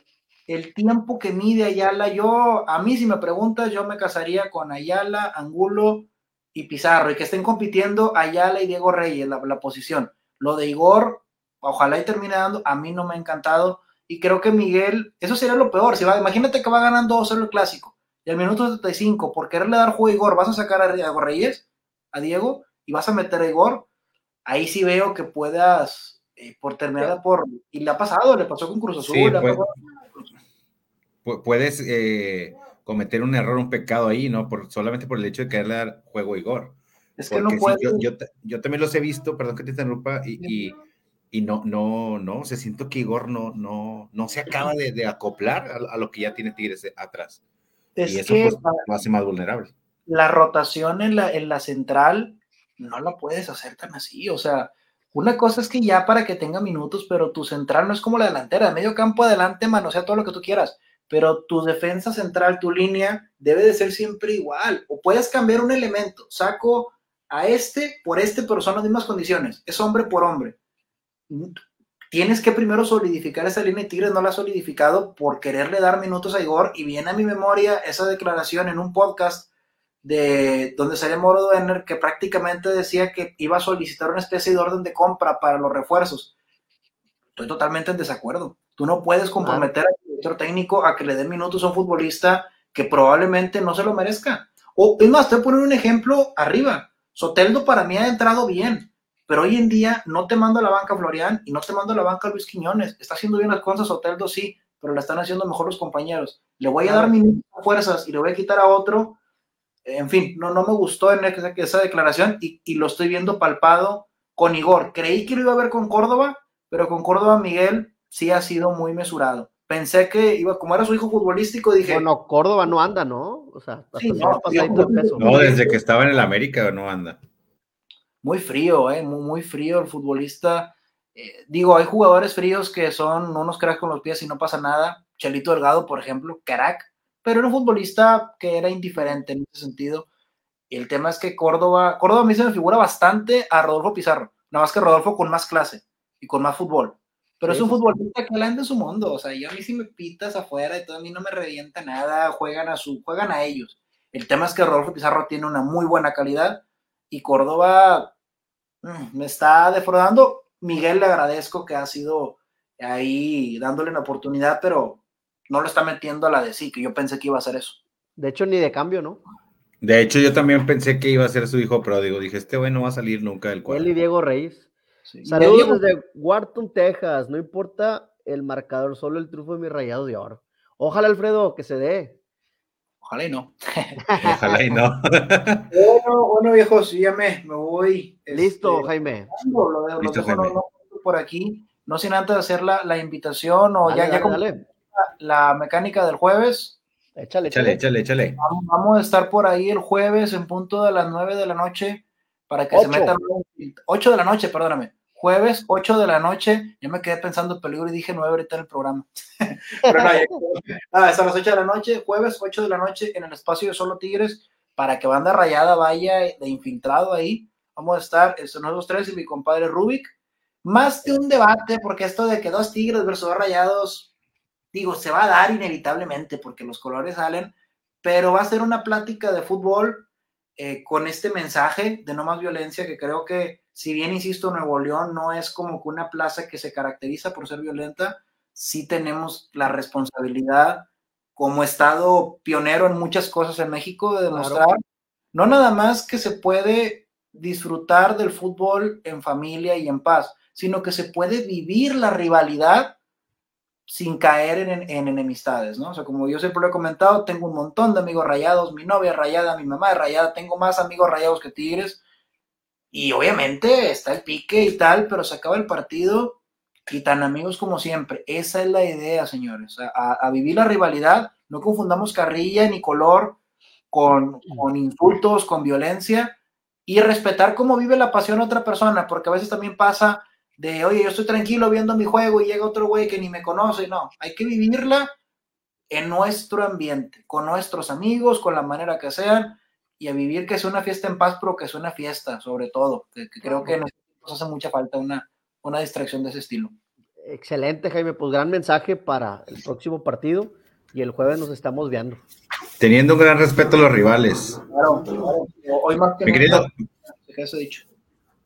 el tiempo que mide Ayala, yo, a mí si me preguntas, yo me casaría con Ayala, Angulo y Pizarro, y que estén compitiendo Ayala y Diego Reyes, la, la posición. Lo de Igor, ojalá y termine dando, a mí no me ha encantado, y creo que Miguel, eso sería lo peor, si va, imagínate que va ganando 2 el clásico, y al minuto 75, por quererle dar juego a Igor, vas a sacar a Diego Reyes, a Diego, y vas a meter a Igor, ahí sí veo que puedas, eh, por terminar por, y le ha pasado, le pasó con Cruz Azul, sí, pues, puedes eh, cometer un error, un pecado ahí, ¿no? Por, solamente por el hecho de quererle dar juego a Igor. Es que no puede. yo, también los he visto, perdón que te interrumpa, y, y, no, no, no, se siento que Igor no, no, no se acaba de, acoplar a, lo que ya tiene Tigres atrás. y eso pues, lo hace más vulnerable. La rotación en la, en la central no la puedes hacer tan así, o sea, una cosa es que ya para que tenga minutos, pero tu central no es como la delantera, de medio campo adelante, sea todo lo que tú quieras pero tu defensa central, tu línea, debe de ser siempre igual. O puedes cambiar un elemento. Saco a este por este, pero son las mismas condiciones. Es hombre por hombre. Tienes que primero solidificar esa línea y Tigres no la ha solidificado por quererle dar minutos a Igor. Y viene a mi memoria esa declaración en un podcast de donde salía Moro Duener que prácticamente decía que iba a solicitar una especie de orden de compra para los refuerzos. Estoy totalmente en desacuerdo. Tú no puedes comprometer al director técnico a que le dé minutos a un futbolista que probablemente no se lo merezca. O es más, te voy a poner un ejemplo arriba. Soteldo para mí ha entrado bien, pero hoy en día no te mando a la banca Florian y no te mando a la banca Luis Quiñones. Está haciendo bien las cosas Soteldo, sí, pero la están haciendo mejor los compañeros. Le voy a dar minutos a fuerzas y le voy a quitar a otro. En fin, no, no me gustó en esa, esa declaración y, y lo estoy viendo palpado con Igor. Creí que lo iba a ver con Córdoba, pero con Córdoba Miguel sí ha sido muy mesurado. Pensé que iba, como era su hijo futbolístico, dije. Bueno, Córdoba no anda, ¿no? O sea, no, desde que estaba en el América no anda. Muy frío, ¿eh? Muy, muy frío el futbolista. Eh, digo, hay jugadores fríos que son unos cracks con los pies y no pasa nada. Chelito Delgado, por ejemplo, crack, pero era un futbolista que era indiferente en ese sentido. Y el tema es que Córdoba, Córdoba a mí se me figura bastante a Rodolfo Pizarro, nada más que Rodolfo con más clase y con más fútbol. Pero es un futbolista que anda en su mundo, o sea, yo a mí si me pitas afuera y todo, a mí no me revienta nada, juegan a su, juegan a ellos. El tema es que Rodolfo Pizarro tiene una muy buena calidad y Córdoba mm, me está defraudando. Miguel le agradezco que ha sido ahí dándole una oportunidad, pero no lo está metiendo a la de sí, que yo pensé que iba a hacer eso. De hecho, ni de cambio, ¿no? De hecho, yo también pensé que iba a ser su hijo pero digo, Dije, este güey no va a salir nunca del cuadro. Él y Diego Reyes. Saludos desde Wharton, Texas. No importa el marcador, solo el triunfo de mis rayados de oro. Ojalá, Alfredo, que se dé. Ojalá y no. Ojalá y no. bueno, bueno, viejos, ya me, me voy. Listo, este, Jaime. Lo, lo, lo Listo, dejo, Jaime. no- no por aquí. No sin antes hacer la, la invitación o Dale, ya, ya dale, como dale. La mecánica del jueves. Échale, Échale, échale. échale. Vamos, vamos a estar por ahí el jueves en punto de las 9 de la noche para que se Ocho. metan. 8 de la noche, perdóname. Jueves, 8 de la noche. Yo me quedé pensando en peligro y dije 9 ahorita en el programa. Pero no, ya- ah, es a las 8 de la noche, jueves, 8 de la noche en el espacio de Solo Tigres para que banda rayada vaya de infiltrado ahí. Vamos a estar este, nosotros tres y mi compadre Rubik. Más que un debate, porque esto de que dos Tigres versus dos rayados, digo, se va a dar inevitablemente porque los colores salen, pero va a ser una plática de fútbol eh, con este mensaje de no más violencia que creo que, si bien insisto, Nuevo León no es como que una plaza que se caracteriza por ser violenta, sí tenemos la responsabilidad como Estado pionero en muchas cosas en México de demostrar no nada más que se puede disfrutar del fútbol en familia y en paz, sino que se puede vivir la rivalidad sin caer en, en, enemistades, ¿no? O sea, como yo siempre lo he comentado, tengo un montón de amigos rayados, mi novia rayada, mi mamá rayada, tengo más amigos rayados que tigres, y obviamente está el pique y tal, pero se acaba el partido y tan amigos como siempre. Esa es la idea, señores, a, a vivir la rivalidad, no confundamos carrilla ni color con, con insultos, con violencia, y respetar cómo vive la pasión otra persona, porque a veces también pasa de, oye, yo estoy tranquilo viendo mi juego y llega otro güey que ni me conoce. No, hay que vivirla en nuestro ambiente, con nuestros amigos, con la manera que sean, y a vivir que sea una fiesta en paz, pero que sea una fiesta, sobre todo, que, que creo que nos hace mucha falta una, una distracción de ese estilo. Excelente, Jaime, pues gran mensaje para el próximo partido y el jueves nos estamos viendo. Teniendo un gran respeto a los rivales. Claro, claro. Hoy más que Mi querido, eso dicho.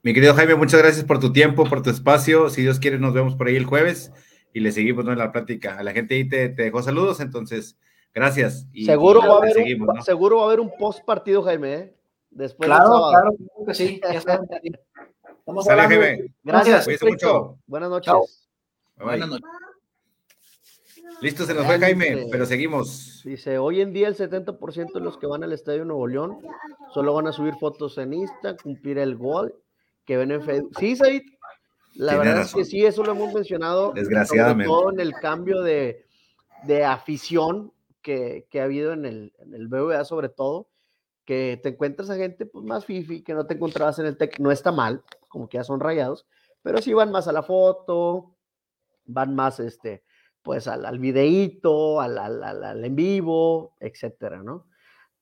Mi querido Jaime, muchas gracias por tu tiempo, por tu espacio. Si Dios quiere, nos vemos por ahí el jueves y le seguimos ¿no? en la plática. A la gente ahí te, te dejó saludos, entonces, gracias. Y, seguro, y va a haber seguimos, un, ¿no? seguro va a haber un post partido, Jaime, ¿eh? Después claro, claro, claro que sí. Ya Estamos Sale. Jaime. Gracias, Cristo. mucho. Buenas noches. Chao. Bye, bye. Buenas noches. Listo, se nos fue Jaime, Dice- pero seguimos. Dice, hoy en día el 70% de los que van al Estadio Nuevo León solo van a subir fotos en Insta, cumplir el gol que ven en Facebook. Sí, Said, la Tiene verdad razón. es que sí, eso lo hemos mencionado. Desgraciadamente. Sobre todo en el cambio de, de afición que, que ha habido en el, en el BVA sobre todo, que te encuentras a gente pues, más fifi que no te encontrabas en el TEC. No está mal, como que ya son rayados, pero sí van más a la foto, van más este, pues al, al videíto, al, al, en vivo, etcétera, ¿no?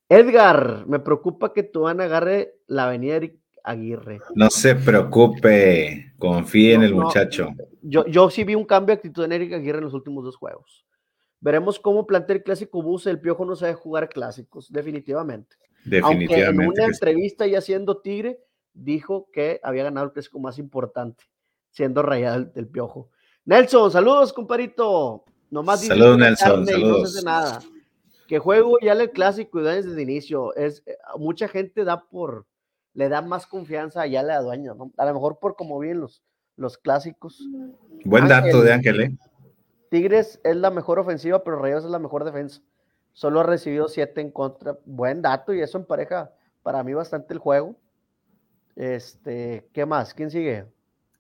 Edgar, me preocupa que tu Ana agarre la avenida Eric Aguirre. No se preocupe, confíe en el no. muchacho. Yo, yo sí vi un cambio de actitud en Eric Aguirre en los últimos dos juegos. Veremos cómo plantea el clásico bus. El piojo no sabe jugar clásicos, definitivamente. Aunque en Definitivamente. una entrevista ya siendo Tigre, dijo que había ganado el clásico más importante, siendo rayado el, el piojo. Nelson, saludos, comparito. Nomás Saludos, Nelson, No se saludos. hace nada. Que juego ya el clásico y desde el inicio. Es, eh, mucha gente da por, le da más confianza a Yale a dueño, ¿no? A lo mejor por cómo vienen los, los clásicos. Buen dato Ángel. de Ángel, ¿eh? Tigres es la mejor ofensiva, pero Rayados es la mejor defensa. Solo ha recibido siete en contra. Buen dato y eso empareja para mí bastante el juego. Este, ¿qué más? ¿Quién sigue?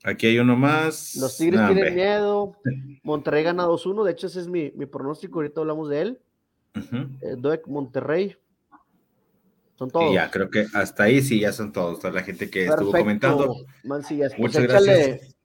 Aquí hay uno más. Los Tigres No, tienen hombre. miedo. Monterrey gana 2-1. De hecho, ese es mi, mi pronóstico. Ahorita hablamos de él. Eh, Doek, Monterrey. Son todos. Y ya, creo que hasta ahí sí ya son todos. Toda la gente que estuvo comentando. Mancillas. Pues Muchas échale gracias.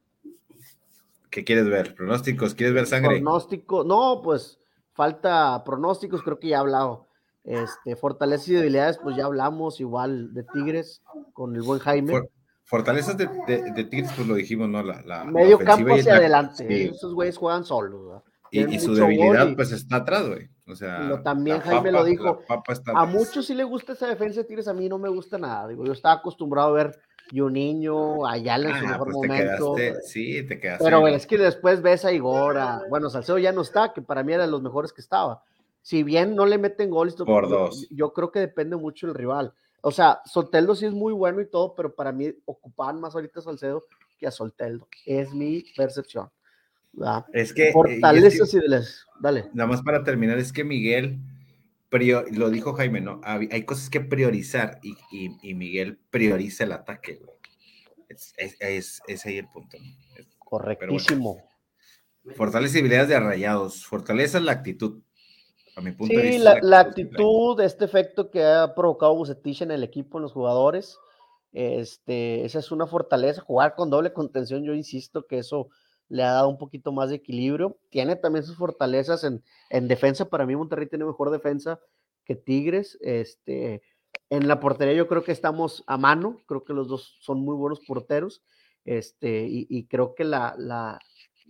¿Qué quieres ver? ¿Pronósticos? ¿Quieres ver sangre? Pronóstico. No, pues falta pronósticos, creo que ya he hablado. Este, fortalezas y debilidades, pues ya hablamos igual de Tigres con el buen Jaime. For- fortalezas de, de- de Tigres, pues lo dijimos, ¿no? La, Medio campo y hacia la- adelante. sí. Esos güeyes juegan solos. Y, y su gol debilidad, y- pues está atrás, güey. O sea, Lo- también Jaime lo dijo. A muchos sí les gusta esa defensa de Tigres, a mí no me gusta nada. Digo, yo estaba acostumbrado a ver Juninho, Ayala en su Ah, mejor pues momento. quedaste, sí, te quedaste. Pero es que después ves a Igor, a- bueno, Salcedo ya no está, que para mí era de los mejores que estaba. Si bien no le meten goles, yo- Por yo- dos. Yo, creo que depende mucho del rival. O sea, Solteldo sí es muy bueno y todo, pero para mí ocupaban más ahorita a Salcedo que a Solteldo. Es mi percepción. Es que, eh, y es que- Fortalezas y debilidades. Dale. nada más para terminar, es que Miguel, lo dijo Jaime, ¿no? Hay cosas que priorizar y, Miguel prioriza el ataque, güey. Es, ahí el punto. Correctísimo. Fortaleza y habilidades de arrayados. Fortaleza es la actitud. A mi punto sí, de vista. La, la actitud, este efecto que ha provocado Bucetich en el equipo, en los jugadores. Este, esa es una fortaleza. Jugar con doble contención, yo insisto que eso le ha dado un poquito más de equilibrio. Tiene también sus fortalezas en, en defensa. Para mí, Monterrey tiene mejor defensa que Tigres. Este, en la portería yo creo que estamos a mano. Creo que los dos son muy buenos porteros. Este, y, creo que la, la,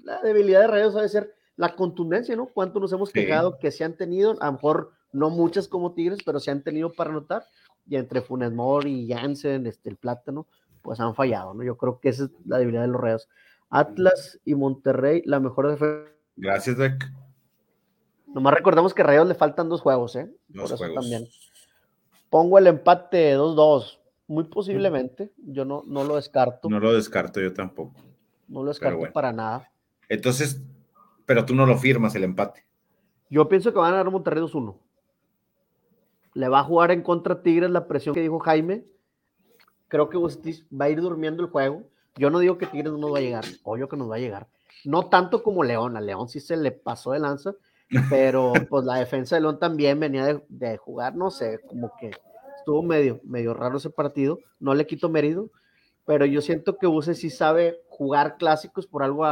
la, debilidad de Rayos debe ser la contundencia, ¿no? ¿Cuánto nos hemos quejado que se han tenido? A lo mejor no muchas como Tigres, pero se han tenido para anotar. Y entre Funes Mori y Jansen, este, el plátano, pues han fallado, ¿no? Yo creo que esa es la debilidad de los Rayos. Atlas y Monterrey, la mejor defensa. Gracias, Beck. Nomás recordemos que a Rayos le faltan dos juegos, ¿eh? Dos juegos. también. Pongo el empate 2-2, muy posiblemente. Yo no, no lo descarto. No lo descarto yo tampoco. No lo descarto para nada. Entonces, pero tú no lo firmas el empate. Yo pienso que van a dar Monterrey 2-1. Le va a jugar en contra Tigres la presión que dijo Jaime. Creo que va a ir durmiendo el juego. Yo no digo que Tigres no nos va a llegar, obvio que nos va a llegar. No tanto como León, a León sí se le pasó de lanza, pero pues la defensa de León también venía de, jugar, no sé, como que estuvo medio, medio raro ese partido, no le quito mérito, pero yo siento que Buse sí sabe jugar clásicos, por algo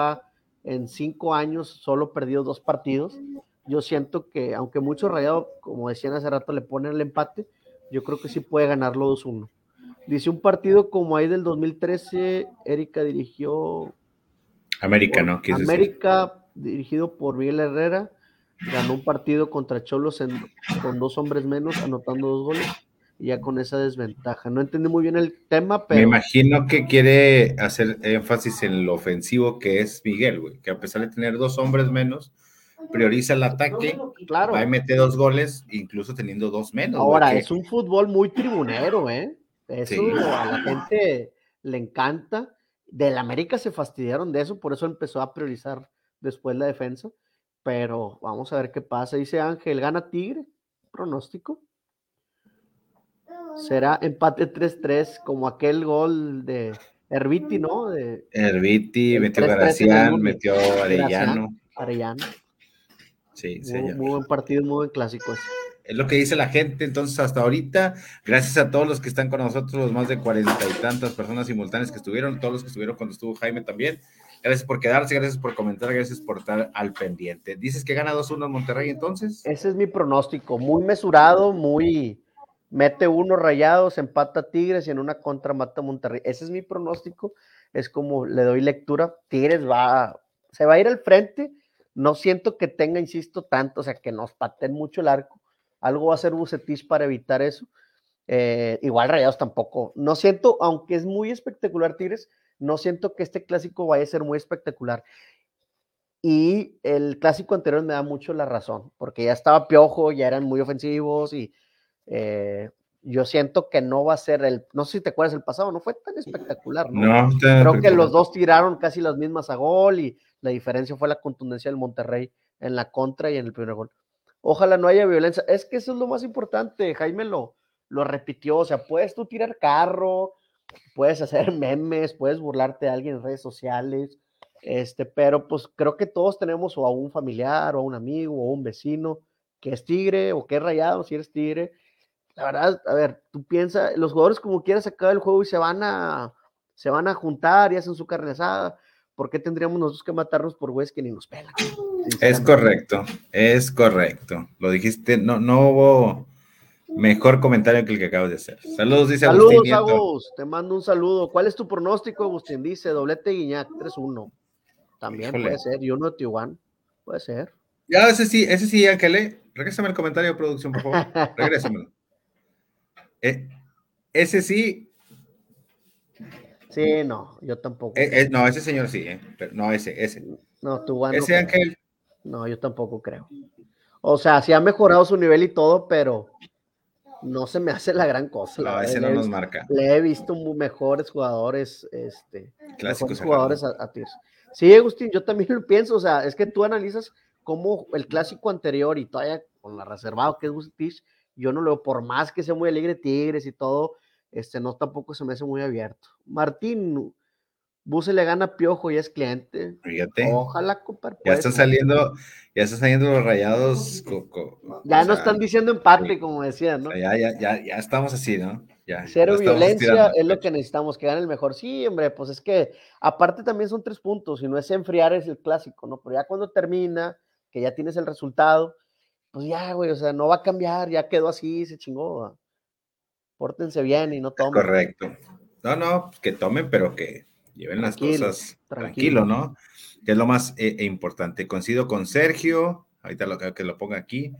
en cinco años solo perdido dos partidos. Yo siento que, aunque mucho rayado, como decían hace rato, le ponen el empate, yo creo que sí puede ganarlo 2-1. Dice un partido como ahí del 2013, Erika dirigió. América, ¿no? América, dirigido por Miguel Herrera, ganó un partido contra Cholos con dos hombres menos, anotando dos goles, y ya con esa desventaja. No entendí muy bien el tema, pero. Me imagino que quiere hacer énfasis en lo ofensivo que es Miguel, güey, que a pesar de tener dos hombres menos, prioriza el ataque, claro. va a meter dos goles, incluso teniendo dos menos. Ahora, es un fútbol muy tribunero, ¿eh? Eso a la gente le encanta. Del América se fastidiaron de eso, por eso empezó a priorizar después la defensa. Pero vamos a ver qué pasa. Dice Ángel, gana Tigre. Pronóstico. Será empate 3-3, como aquel gol de Herbiti, ¿no? De, Herbiti, metió Gracián, metió Arellano. Arellano. Sí, muy, muy, buen partido, muy buen clásico ese es lo que dice la gente. Entonces, hasta ahorita, gracias a todos los que están con nosotros, los más de cuarenta y tantas personas simultáneas que estuvieron, todos los que estuvieron cuando estuvo Jaime también. Gracias por quedarse, gracias por comentar, gracias por estar al pendiente. ¿Dices que gana 2-1 en Monterrey entonces? Ese es mi pronóstico, muy mesurado, muy... Mete uno rayados, empata Tigres y en una contra mata Monterrey. Ese es mi pronóstico, es como le doy lectura. Tigres va, se va a ir al frente, no siento que tenga, insisto, tanto, o sea, que nos paten mucho el arco, algo va a hacer Bucetich para evitar eso. Eh, igual Rayados tampoco. No siento, aunque es muy espectacular Tigres, no siento que este clásico vaya a ser muy espectacular. Y el clásico anterior me da mucho la razón, porque ya estaba piojo, ya eran muy ofensivos y eh, yo siento que no va a ser el, no sé si te acuerdas el pasado, no fue tan espectacular, ¿no? no Creo que los dos tiraron casi las mismas a gol y la diferencia fue la contundencia del Monterrey en la contra y en el primer gol. Ojalá no haya violencia. Es que eso es lo más importante. Jaime lo, lo repitió. O sea, puedes tú tirar carro, puedes hacer memes, puedes burlarte de alguien en redes sociales. Este, pero pues creo que todos tenemos o a un familiar o a un amigo o a un vecino que es tigre o que es rayado si eres tigre. La verdad, a ver, tú piensas, los jugadores como quieras acabar el juego y se van a se van a juntar y hacen su carne asada. ¿Por qué tendríamos nosotros que matarnos por güeyes que ni nos pelan? Es correcto, es correcto. Lo dijiste, no, no hubo mejor comentario que el que acabas de hacer. Saludos, dice Saludos, Agustín. Saludos, te mando un saludo. ¿Cuál es tu pronóstico, Agustín? Dice doblete Guiñac, 3-1. También puede ser, y uno de Tijuana, puede ser. Ya, ese sí, ese sí, Ángel, regrésame el comentario de producción, por favor. Regrésamelo. Eh, ese sí. Sí, no, yo tampoco. Eh, eh, no, ese señor sí, ¿eh? no, ese, ese. No, tu Ese Ángel, no, yo tampoco creo. O sea, sí ha mejorado su nivel y todo, pero no se me hace la gran cosa. No, ese no nos marca. Le he visto mejores jugadores, este, Clásicos jugadores a, a Sí, Agustín, yo también lo pienso. O sea, es que tú analizas como el clásico anterior y todavía con la reservado que es Bucetich, yo no lo veo, por más que sea muy alegre Tigres y todo, este no tampoco se me hace muy abierto. Martín, Buse le gana a Piojo y es cliente. Fíjate. Ojalá, compadre. Ya están saliendo, ya están saliendo los rayados. ya no están diciendo empate, como decían, ¿no? Ya, ya, ya, ya estamos así, ¿no? Ya, Cero violencia es lo que necesitamos, que gane el mejor. Sí, hombre, pues es que aparte también son tres puntos, y no es enfriar, es el clásico, ¿no? Pero ya cuando termina, que ya tienes el resultado, pues ya, güey, o sea, no va a cambiar, ya quedó así, se chingó. Pórtense bien y no tomen. Correcto. No, no, que tomen, pero que lleven las cosas tranquilo, ¿no? Que es lo más eh, e importante. Coincido con Sergio, ahorita lo que lo ponga aquí.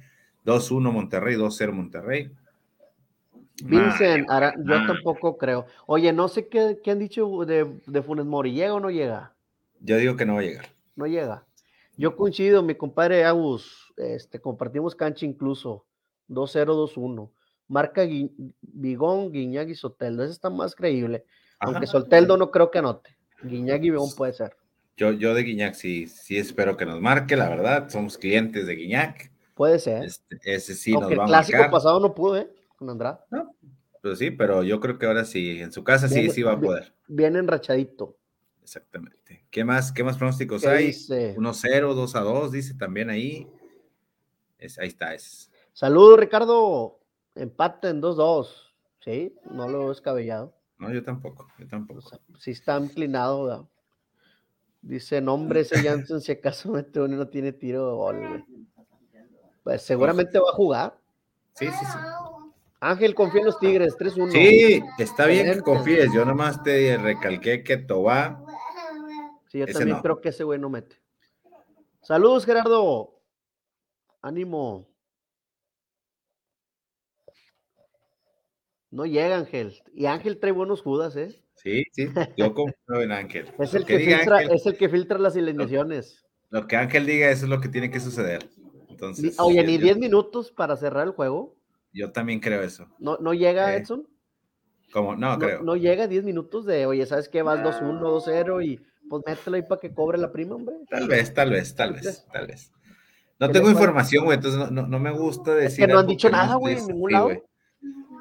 2-1 Monterrey, 2-0 Monterrey. Vincent, yo tampoco creo. Oye, no sé qué, qué han dicho de, de, Funes Mori, ¿llega o no llega? Yo digo que no va a llegar. No llega. Yo coincido, mi compadre Agus, este, compartimos cancha incluso, 2-0, 2-1. Marca Bigón, Guiñag y Soteldo, ese está más creíble. Aunque Soteldo no creo que anote. Guiñag y Bigón puede ser. Yo, yo de Guiñac sí, sí espero que nos marque, la verdad. Somos clientes de Guiñac. Puede ser. Este, ese sí nos va a marcar. El clásico pasado no pudo, ¿eh? Con Andrade. No, pues sí, pero yo creo que ahora sí, en su casa sí, sí va a poder. Bien enrachadito. Exactamente. ¿Qué más, qué más pronósticos hay? 1-0, 2-2, dice también ahí. Es, ahí está. Es. Saludos, Ricardo. Empate en 2-2. Sí, no lo he descabellado. No, yo tampoco, yo tampoco. sí está inclinado, ¿verdad? Dice, nombre ese Janssen, si acaso mete uno no tiene tiro de gol. Pues seguramente va a jugar. Sí, sí, sí. Ángel, confía en los Tigres, 3-1. Sí, está bien que confíes. Yo nomás te recalqué que Tobá. Sí, yo también creo que ese güey no mete. Saludos, Gerardo. Ánimo. No llega Ángel. Y Ángel trae buenos judas, ¿eh? Sí, sí, yo confío en Ángel. Es el, que, filtra, es el que filtra las alineaciones. Lo, que Ángel diga, eso es lo que tiene que suceder. Entonces, Oye, ni 10 minutos para cerrar el juego. Yo también creo eso. ¿No, no llega eh, Edson? ¿Cómo? No, creo. No llega 10 minutos de, oye, ¿sabes qué? Vas 2-1, 2-0 y pues mételo ahí para que cobre la prima, hombre. Tal vez, tal vez, tal vez, tal vez. No tengo información, güey, entonces no, no, me gusta decir. Es que no han dicho nada, güey, en ningún lado.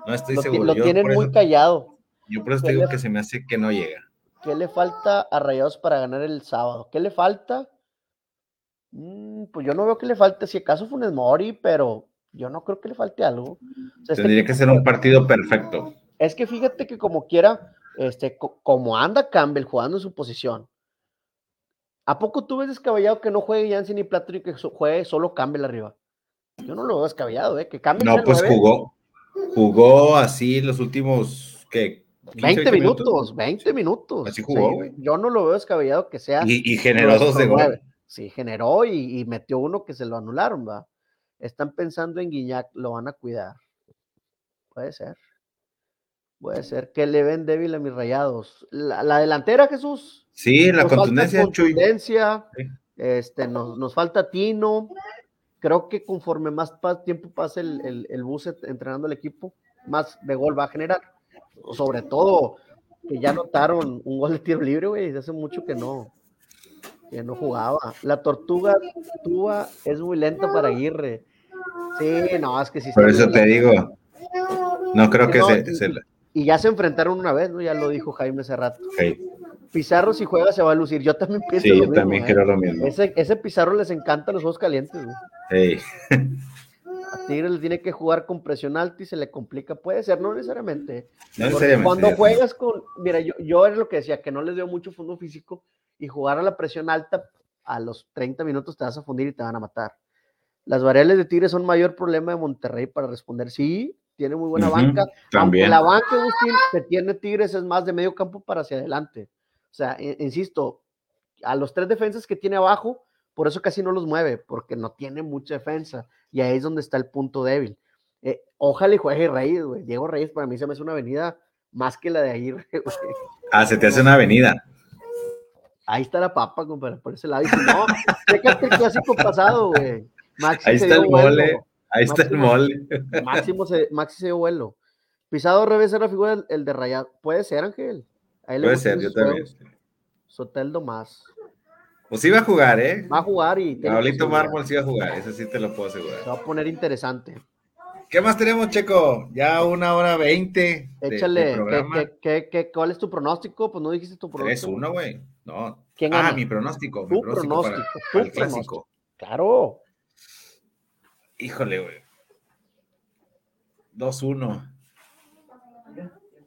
No estoy seguro. Lo tienen muy callado. Yo por eso te digo que se me hace que no llega. ¿Qué le falta a Rayados para ganar el sábado? ¿Qué le falta? Mm, pues yo no veo que le falte, si acaso Funes Mori, pero yo no creo que le falte algo. Tendría que ser un partido perfecto. Es que fíjate que como quiera, este, como anda Campbell jugando en su posición, ¿a poco tú ves descabellado que no juegue Janssen ni Plato y que juegue solo Campbell arriba? Yo no lo veo descabellado, ¿eh? Que Campbell No, pues jugó, jugó así los últimos, que 20, minutos, 20 minutos. Así jugó, Yo no lo veo descabellado que sea. Y, generó dos de gol. Sí, generó y, metió uno que se lo anularon, va. Están pensando en Guiñac, lo van a cuidar. Puede ser. Puede ser que le ven débil a mis rayados. La, delantera, Jesús. Sí, la contundencia. contundencia este, nos, nos, falta Tino. Creo que conforme más tiempo pase el, el, el bus entrenando el equipo, más de gol va a generar sobre todo que ya notaron un gol de tiro libre, güey, hace mucho que no, que no jugaba. La tortuga Túa es muy lenta para Aguirre. Sí, no, es que sí. Por eso te digo, no creo que, se, Y ya se enfrentaron una vez, ¿no? Ya lo dijo Jaime hace rato. Pizarro si juega se va a lucir. Yo también pienso Sí, yo también quiero ¿eh? lo mismo. Ese, ese Pizarro les encanta los juegos calientes, güey. A Tigres le tiene que jugar con presión alta y se le complica. Puede ser, no necesariamente. Cuando juegas con. Mira, yo, yo era lo que decía, que no les dio mucho fondo físico y jugar a la presión alta, a los 30 minutos te vas a fundir y te van a matar. Las variables de Tigres son mayor problema de Monterrey para responder. Sí, tiene muy buena banca. También. la banca, Agustín, que tiene Tigres es más de medio campo para hacia adelante. O sea, insisto, a los tres defensas que tiene abajo, por eso casi no los mueve, porque no tiene mucha defensa. Y ahí es donde está el punto débil. Eh, ojalá y juegue Reyes, güey. Diego Reyes para mí se me hace una avenida más que la de ahí, Ah, se te hace una avenida. Ahí está la papa, compadre, por ese lado. Y no, fíjate el clásico pasado, güey. ahí está el mole. Ahí está el mole. Máximo se, Maxi se dio vuelo. Pisado revés era la figura el, de Rayado. Puede ser, Ángel. Puede ser, yo también. Soteldo más. Pues iba a jugar, ¿eh? Va a jugar y. Pablito Mármol sí va a jugar, eso sí te lo puedo asegurar. Se va a poner interesante. ¿Qué más tenemos, Checo? Ya una hora veinte. Échale, ¿qué, qué, cuál es tu pronóstico? Pues no dijiste tu pronóstico. 3-1, güey. No. ¿Quién ah, mi pronóstico. Tu mi pronóstico, para, tu el clásico. Claro. Híjole, güey. 2-1.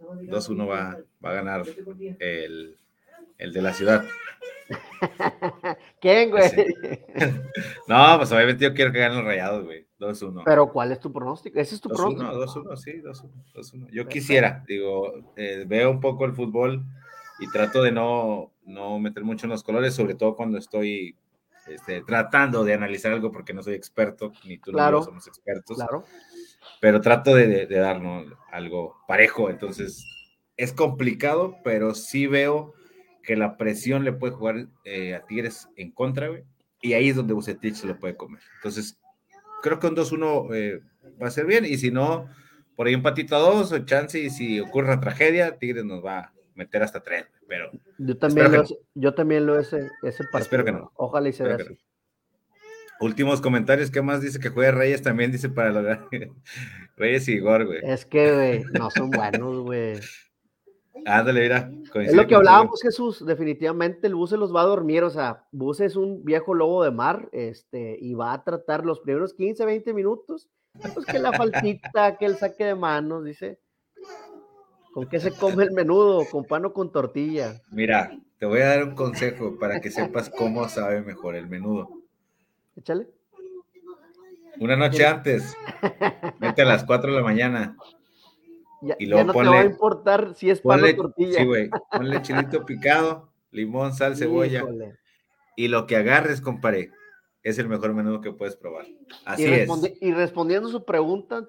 2-1 va, va a ganar el, el de la ciudad. ¿Quién, güey? no, pues obviamente yo quiero que gane los rayados, güey. 2-1. Pero ¿cuál es tu pronóstico? ¿Ese es tu pronóstico? 2-1, sí, 2-1. Yo quisiera, digo, eh, veo un poco el fútbol y trato de no, no meter mucho en los colores, sobre todo cuando estoy este, tratando de analizar algo porque no soy experto, ni tú ni yo somos expertos. Claro. Pero trato de, de, darnos algo parejo, entonces es complicado, pero sí veo que la presión le puede jugar eh, a Tigres en contra, güey, y ahí es donde Bucetich se lo puede comer. Entonces, creo que un 2-1 eh, va a ser bien, y si no, por ahí un patito a dos, o chance, y si ocurre una tragedia, Tigres nos va a meter hasta tres, pero... Yo también, lo, yo también lo ese, ese partido. Espero que no. Ojalá y se vea así. Últimos comentarios, ¿qué más dice que juegue Reyes? También dice para lograr Reyes y Igor, güey. Es que, güey, no son buenos, güey. Ándale, mira. Es lo que hablábamos, Jesús. Definitivamente el Bus se los va a dormir. O sea, Bus es un viejo lobo de mar este, y va a tratar los primeros 15, 20 minutos. Pues que la faltita, que el saque de manos, dice. ¿Con qué se come el menudo? ¿Con pan o con tortilla? Mira, te voy a dar un consejo para que sepas cómo sabe mejor el menudo. Échale. Una noche antes, vete a las 4 de la mañana, y luego no te va a importar si es pan o tortilla. Sí, güey. Ponle chilito picado, limón, sal, cebolla. Y lo que agarres, compadre, es el mejor menudo que puedes probar. Así es. Y respondiendo su pregunta,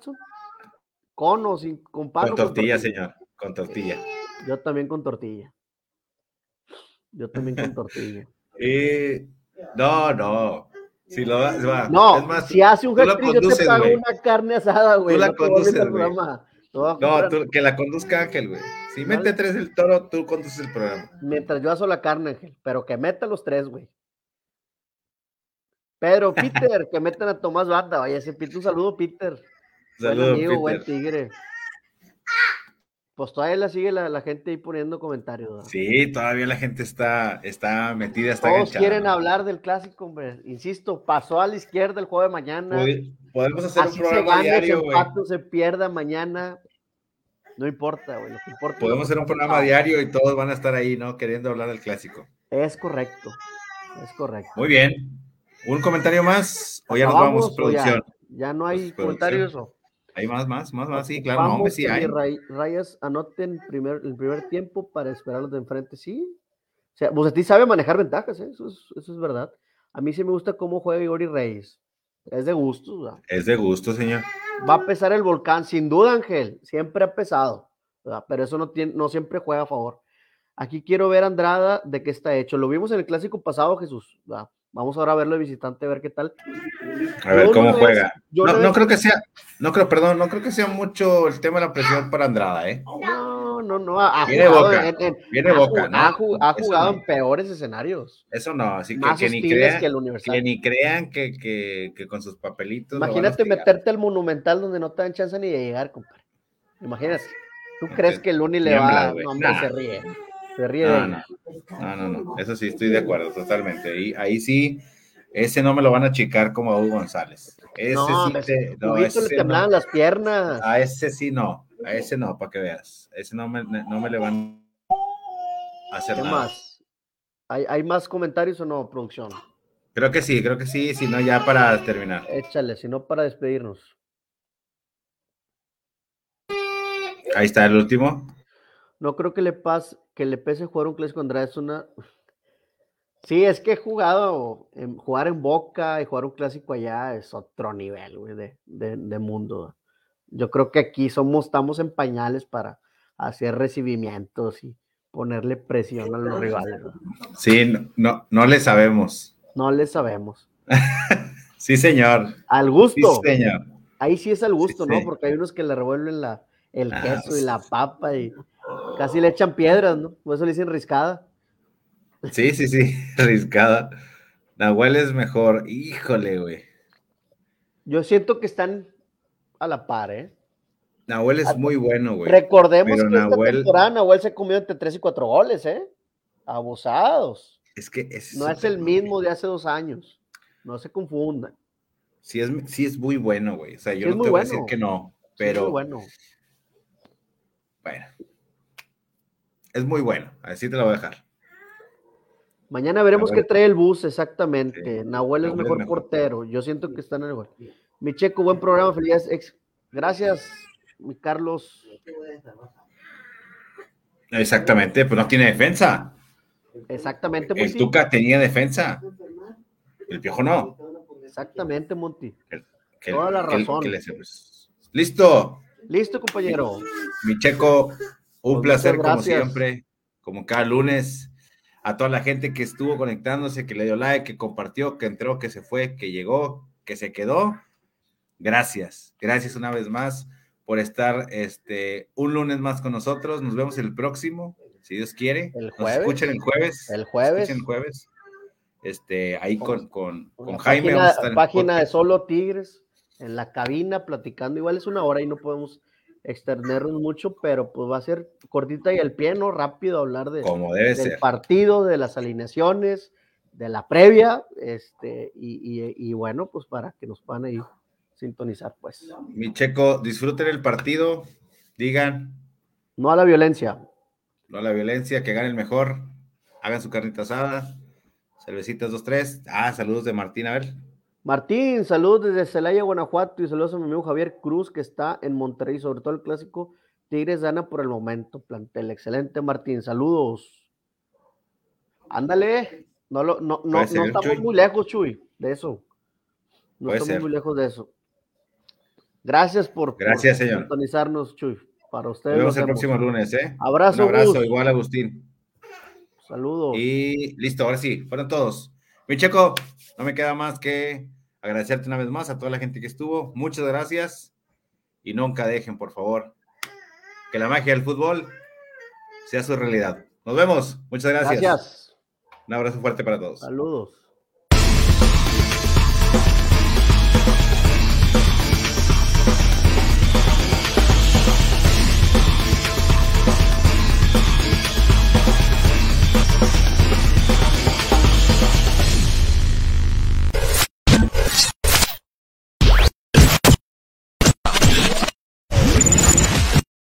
¿con o sin con pan? Con tortilla, señor. Con tortilla. Yo también con tortilla. Yo también con tortilla. y... No, no. Si lo va, no, es más, si hace un yo te pago una carne asada, güey. Tú la conduces, no, que la conduzca Ángel, güey. Si mete tres el toro, tú conduces el programa. Mientras yo hago la carne, Ángel, pero que meta los tres, güey. Pedro, Peter, que metan a Tomás Banda. Vaya, ese Peter, un saludo, Peter. Saludos, buen amigo, buen tigre. Pues todavía la sigue la, gente ahí poniendo comentarios. Sí, todavía la gente está, está metida, está Todos quieren hablar del clásico, hombre. Insisto, pasó a la izquierda el juego de mañana. Podemos hacer un programa se diario, se se pierda mañana. No importa, güey. Podemos hacer un programa diario y todos van a estar ahí, ¿no? Queriendo hablar del clásico. Es correcto. Es correcto. Muy bien. ¿Un comentario más? ¿O ya nos vamos, producción? Ya, no hay comentarios. ¿o? Hay más, más, más, más, sí, claro, no, sí hay. Rayas anoten primer, el primer tiempo para esperarlos de enfrente, sí. O sea, ti sabe manejar ventajas, ¿eh? eso, es, eso es verdad. A mí sí me gusta cómo juega Igor y Reyes. Es de gusto. ¿verdad? Es de gusto, señor. Va a pesar el volcán, sin duda, Ángel. Siempre ha pesado, ¿verdad? pero eso no, tiene, no siempre juega a favor. Aquí quiero ver Andrada de qué está hecho. Lo vimos en el clásico pasado, Jesús. ¿verdad? Vamos ahora a verlo de visitante, a ver qué tal. A ver cómo juega. no, creo que sea, no creo, perdón, no creo que sea mucho el tema de la presión para Andrada, ¿eh? No, no, no. Ha, viene boca, viene boca, ha, jugado en peores escenarios. Eso no, así que, que ni crean que, ni crean que, que, con sus papelitos. Imagínate meterte al Monumental donde no te dan chance ni de llegar, compadre. Imagínate. ¿Tú crees que el Uni le va? No, hombre, se ríe. Se ríe no, no, no, no, eso sí, estoy de acuerdo totalmente. Y ahí sí, ese no me lo van a achicar como a Hugo González. Ese sí te, no, ese le temblaban las piernas. A ese sí no, a ese no, para que veas. Ese no me, no me le van a hacer ¿Qué más? ¿Hay, ¿Hay más comentarios o no, producción? Creo que sí, creo que sí, si no ya para terminar. Échale, si no para despedirnos. Ahí está el último. No creo que le pase, que le pese jugar un clásico Andrade es una. Sí, es que he jugado, en, jugar en Boca y jugar un clásico allá es otro nivel, güey, de, de, mundo. Yo creo que aquí somos, estamos en pañales para hacer recibimientos y ponerle presión a los rivales. Sí, no, no, le sabemos. No le sabemos. sí, señor. Al gusto. Sí, señor. Ahí sí es al gusto, ¿no? Porque hay unos que le revuelven la, el ah, queso y la papa y Casi le echan piedras, ¿no? Por eso le dicen riscada. Sí, sí, sí, arriscada. Nahuel es mejor. Híjole, güey. Yo siento que están a la par, ¿eh? Nahuel es muy bueno, güey. Recordemos que esta temporada Nahuel se comió entre 3 y 4 goles, ¿eh? Abusados. Es que no es el mismo de hace dos años. No se confundan. Sí es, sí es muy bueno, güey. O sea, yo no te voy a decir que no, pero. muy bueno. Bueno. Es muy bueno. Así te lo voy a dejar. Mañana veremos qué trae el bus exactamente. Nahuel es mejor, portero. Yo siento que están en el Mi Checo, buen programa. Felicidades. Gracias, mi Carlos. Exactamente, pues no tiene defensa. Exactamente. El Tuca tenía defensa. El Piojo no. Exactamente, Monty. Toda la razón. Pues, Listo. Listo, compañero. Mi Checo, un pues placer como siempre, como cada lunes a toda la gente que estuvo conectándose, que le dio like, que compartió, que entró, que se fue, que llegó, que se quedó. Gracias, gracias una vez más por estar este un lunes más con nosotros. Nos vemos el próximo, si Dios quiere. El jueves. Nos escuchen el jueves. El jueves. el jueves. Este, ahí con, con, con Jaime. Página, página de Solo Tigres, en la cabina, platicando. Igual es una hora y no podemos extendernos mucho, pero pues va a ser cortita y al pie, ¿no? Rápido hablar de, Como debe del partido, de las alineaciones, de la previa, este, y, bueno, pues para que nos puedan ahí sintonizar, pues. Mi checo, disfruten el partido, digan. No a la violencia. No a la violencia, que gane el mejor, hagan su carnita asada, cervecitas dos, tres. Ah, saludos de Martín, a ver. Martín, saludos desde Celaya, Guanajuato, y saludos a mi amigo Javier Cruz, que está en Monterrey, sobre todo el clásico Tigres gana por el momento, plantel. Excelente, Martín, saludos. Ándale, no, lo, no, no, estamos muy lejos, Chuy, de eso. No estamos muy lejos de eso. Gracias por, Gracias, Chuy. Para ustedes. Nos vemos el próximo lunes, ¿eh? Abrazo. Un abrazo, igual, Agustín. Saludos. Y listo, ahora sí, fueron todos. Mi checo, no me queda más que agradecerte una vez más a toda la gente que estuvo. Muchas gracias. Y nunca dejen, por favor, que la magia del fútbol sea su realidad. Nos vemos. Muchas gracias. Gracias. Un abrazo fuerte para todos. Saludos.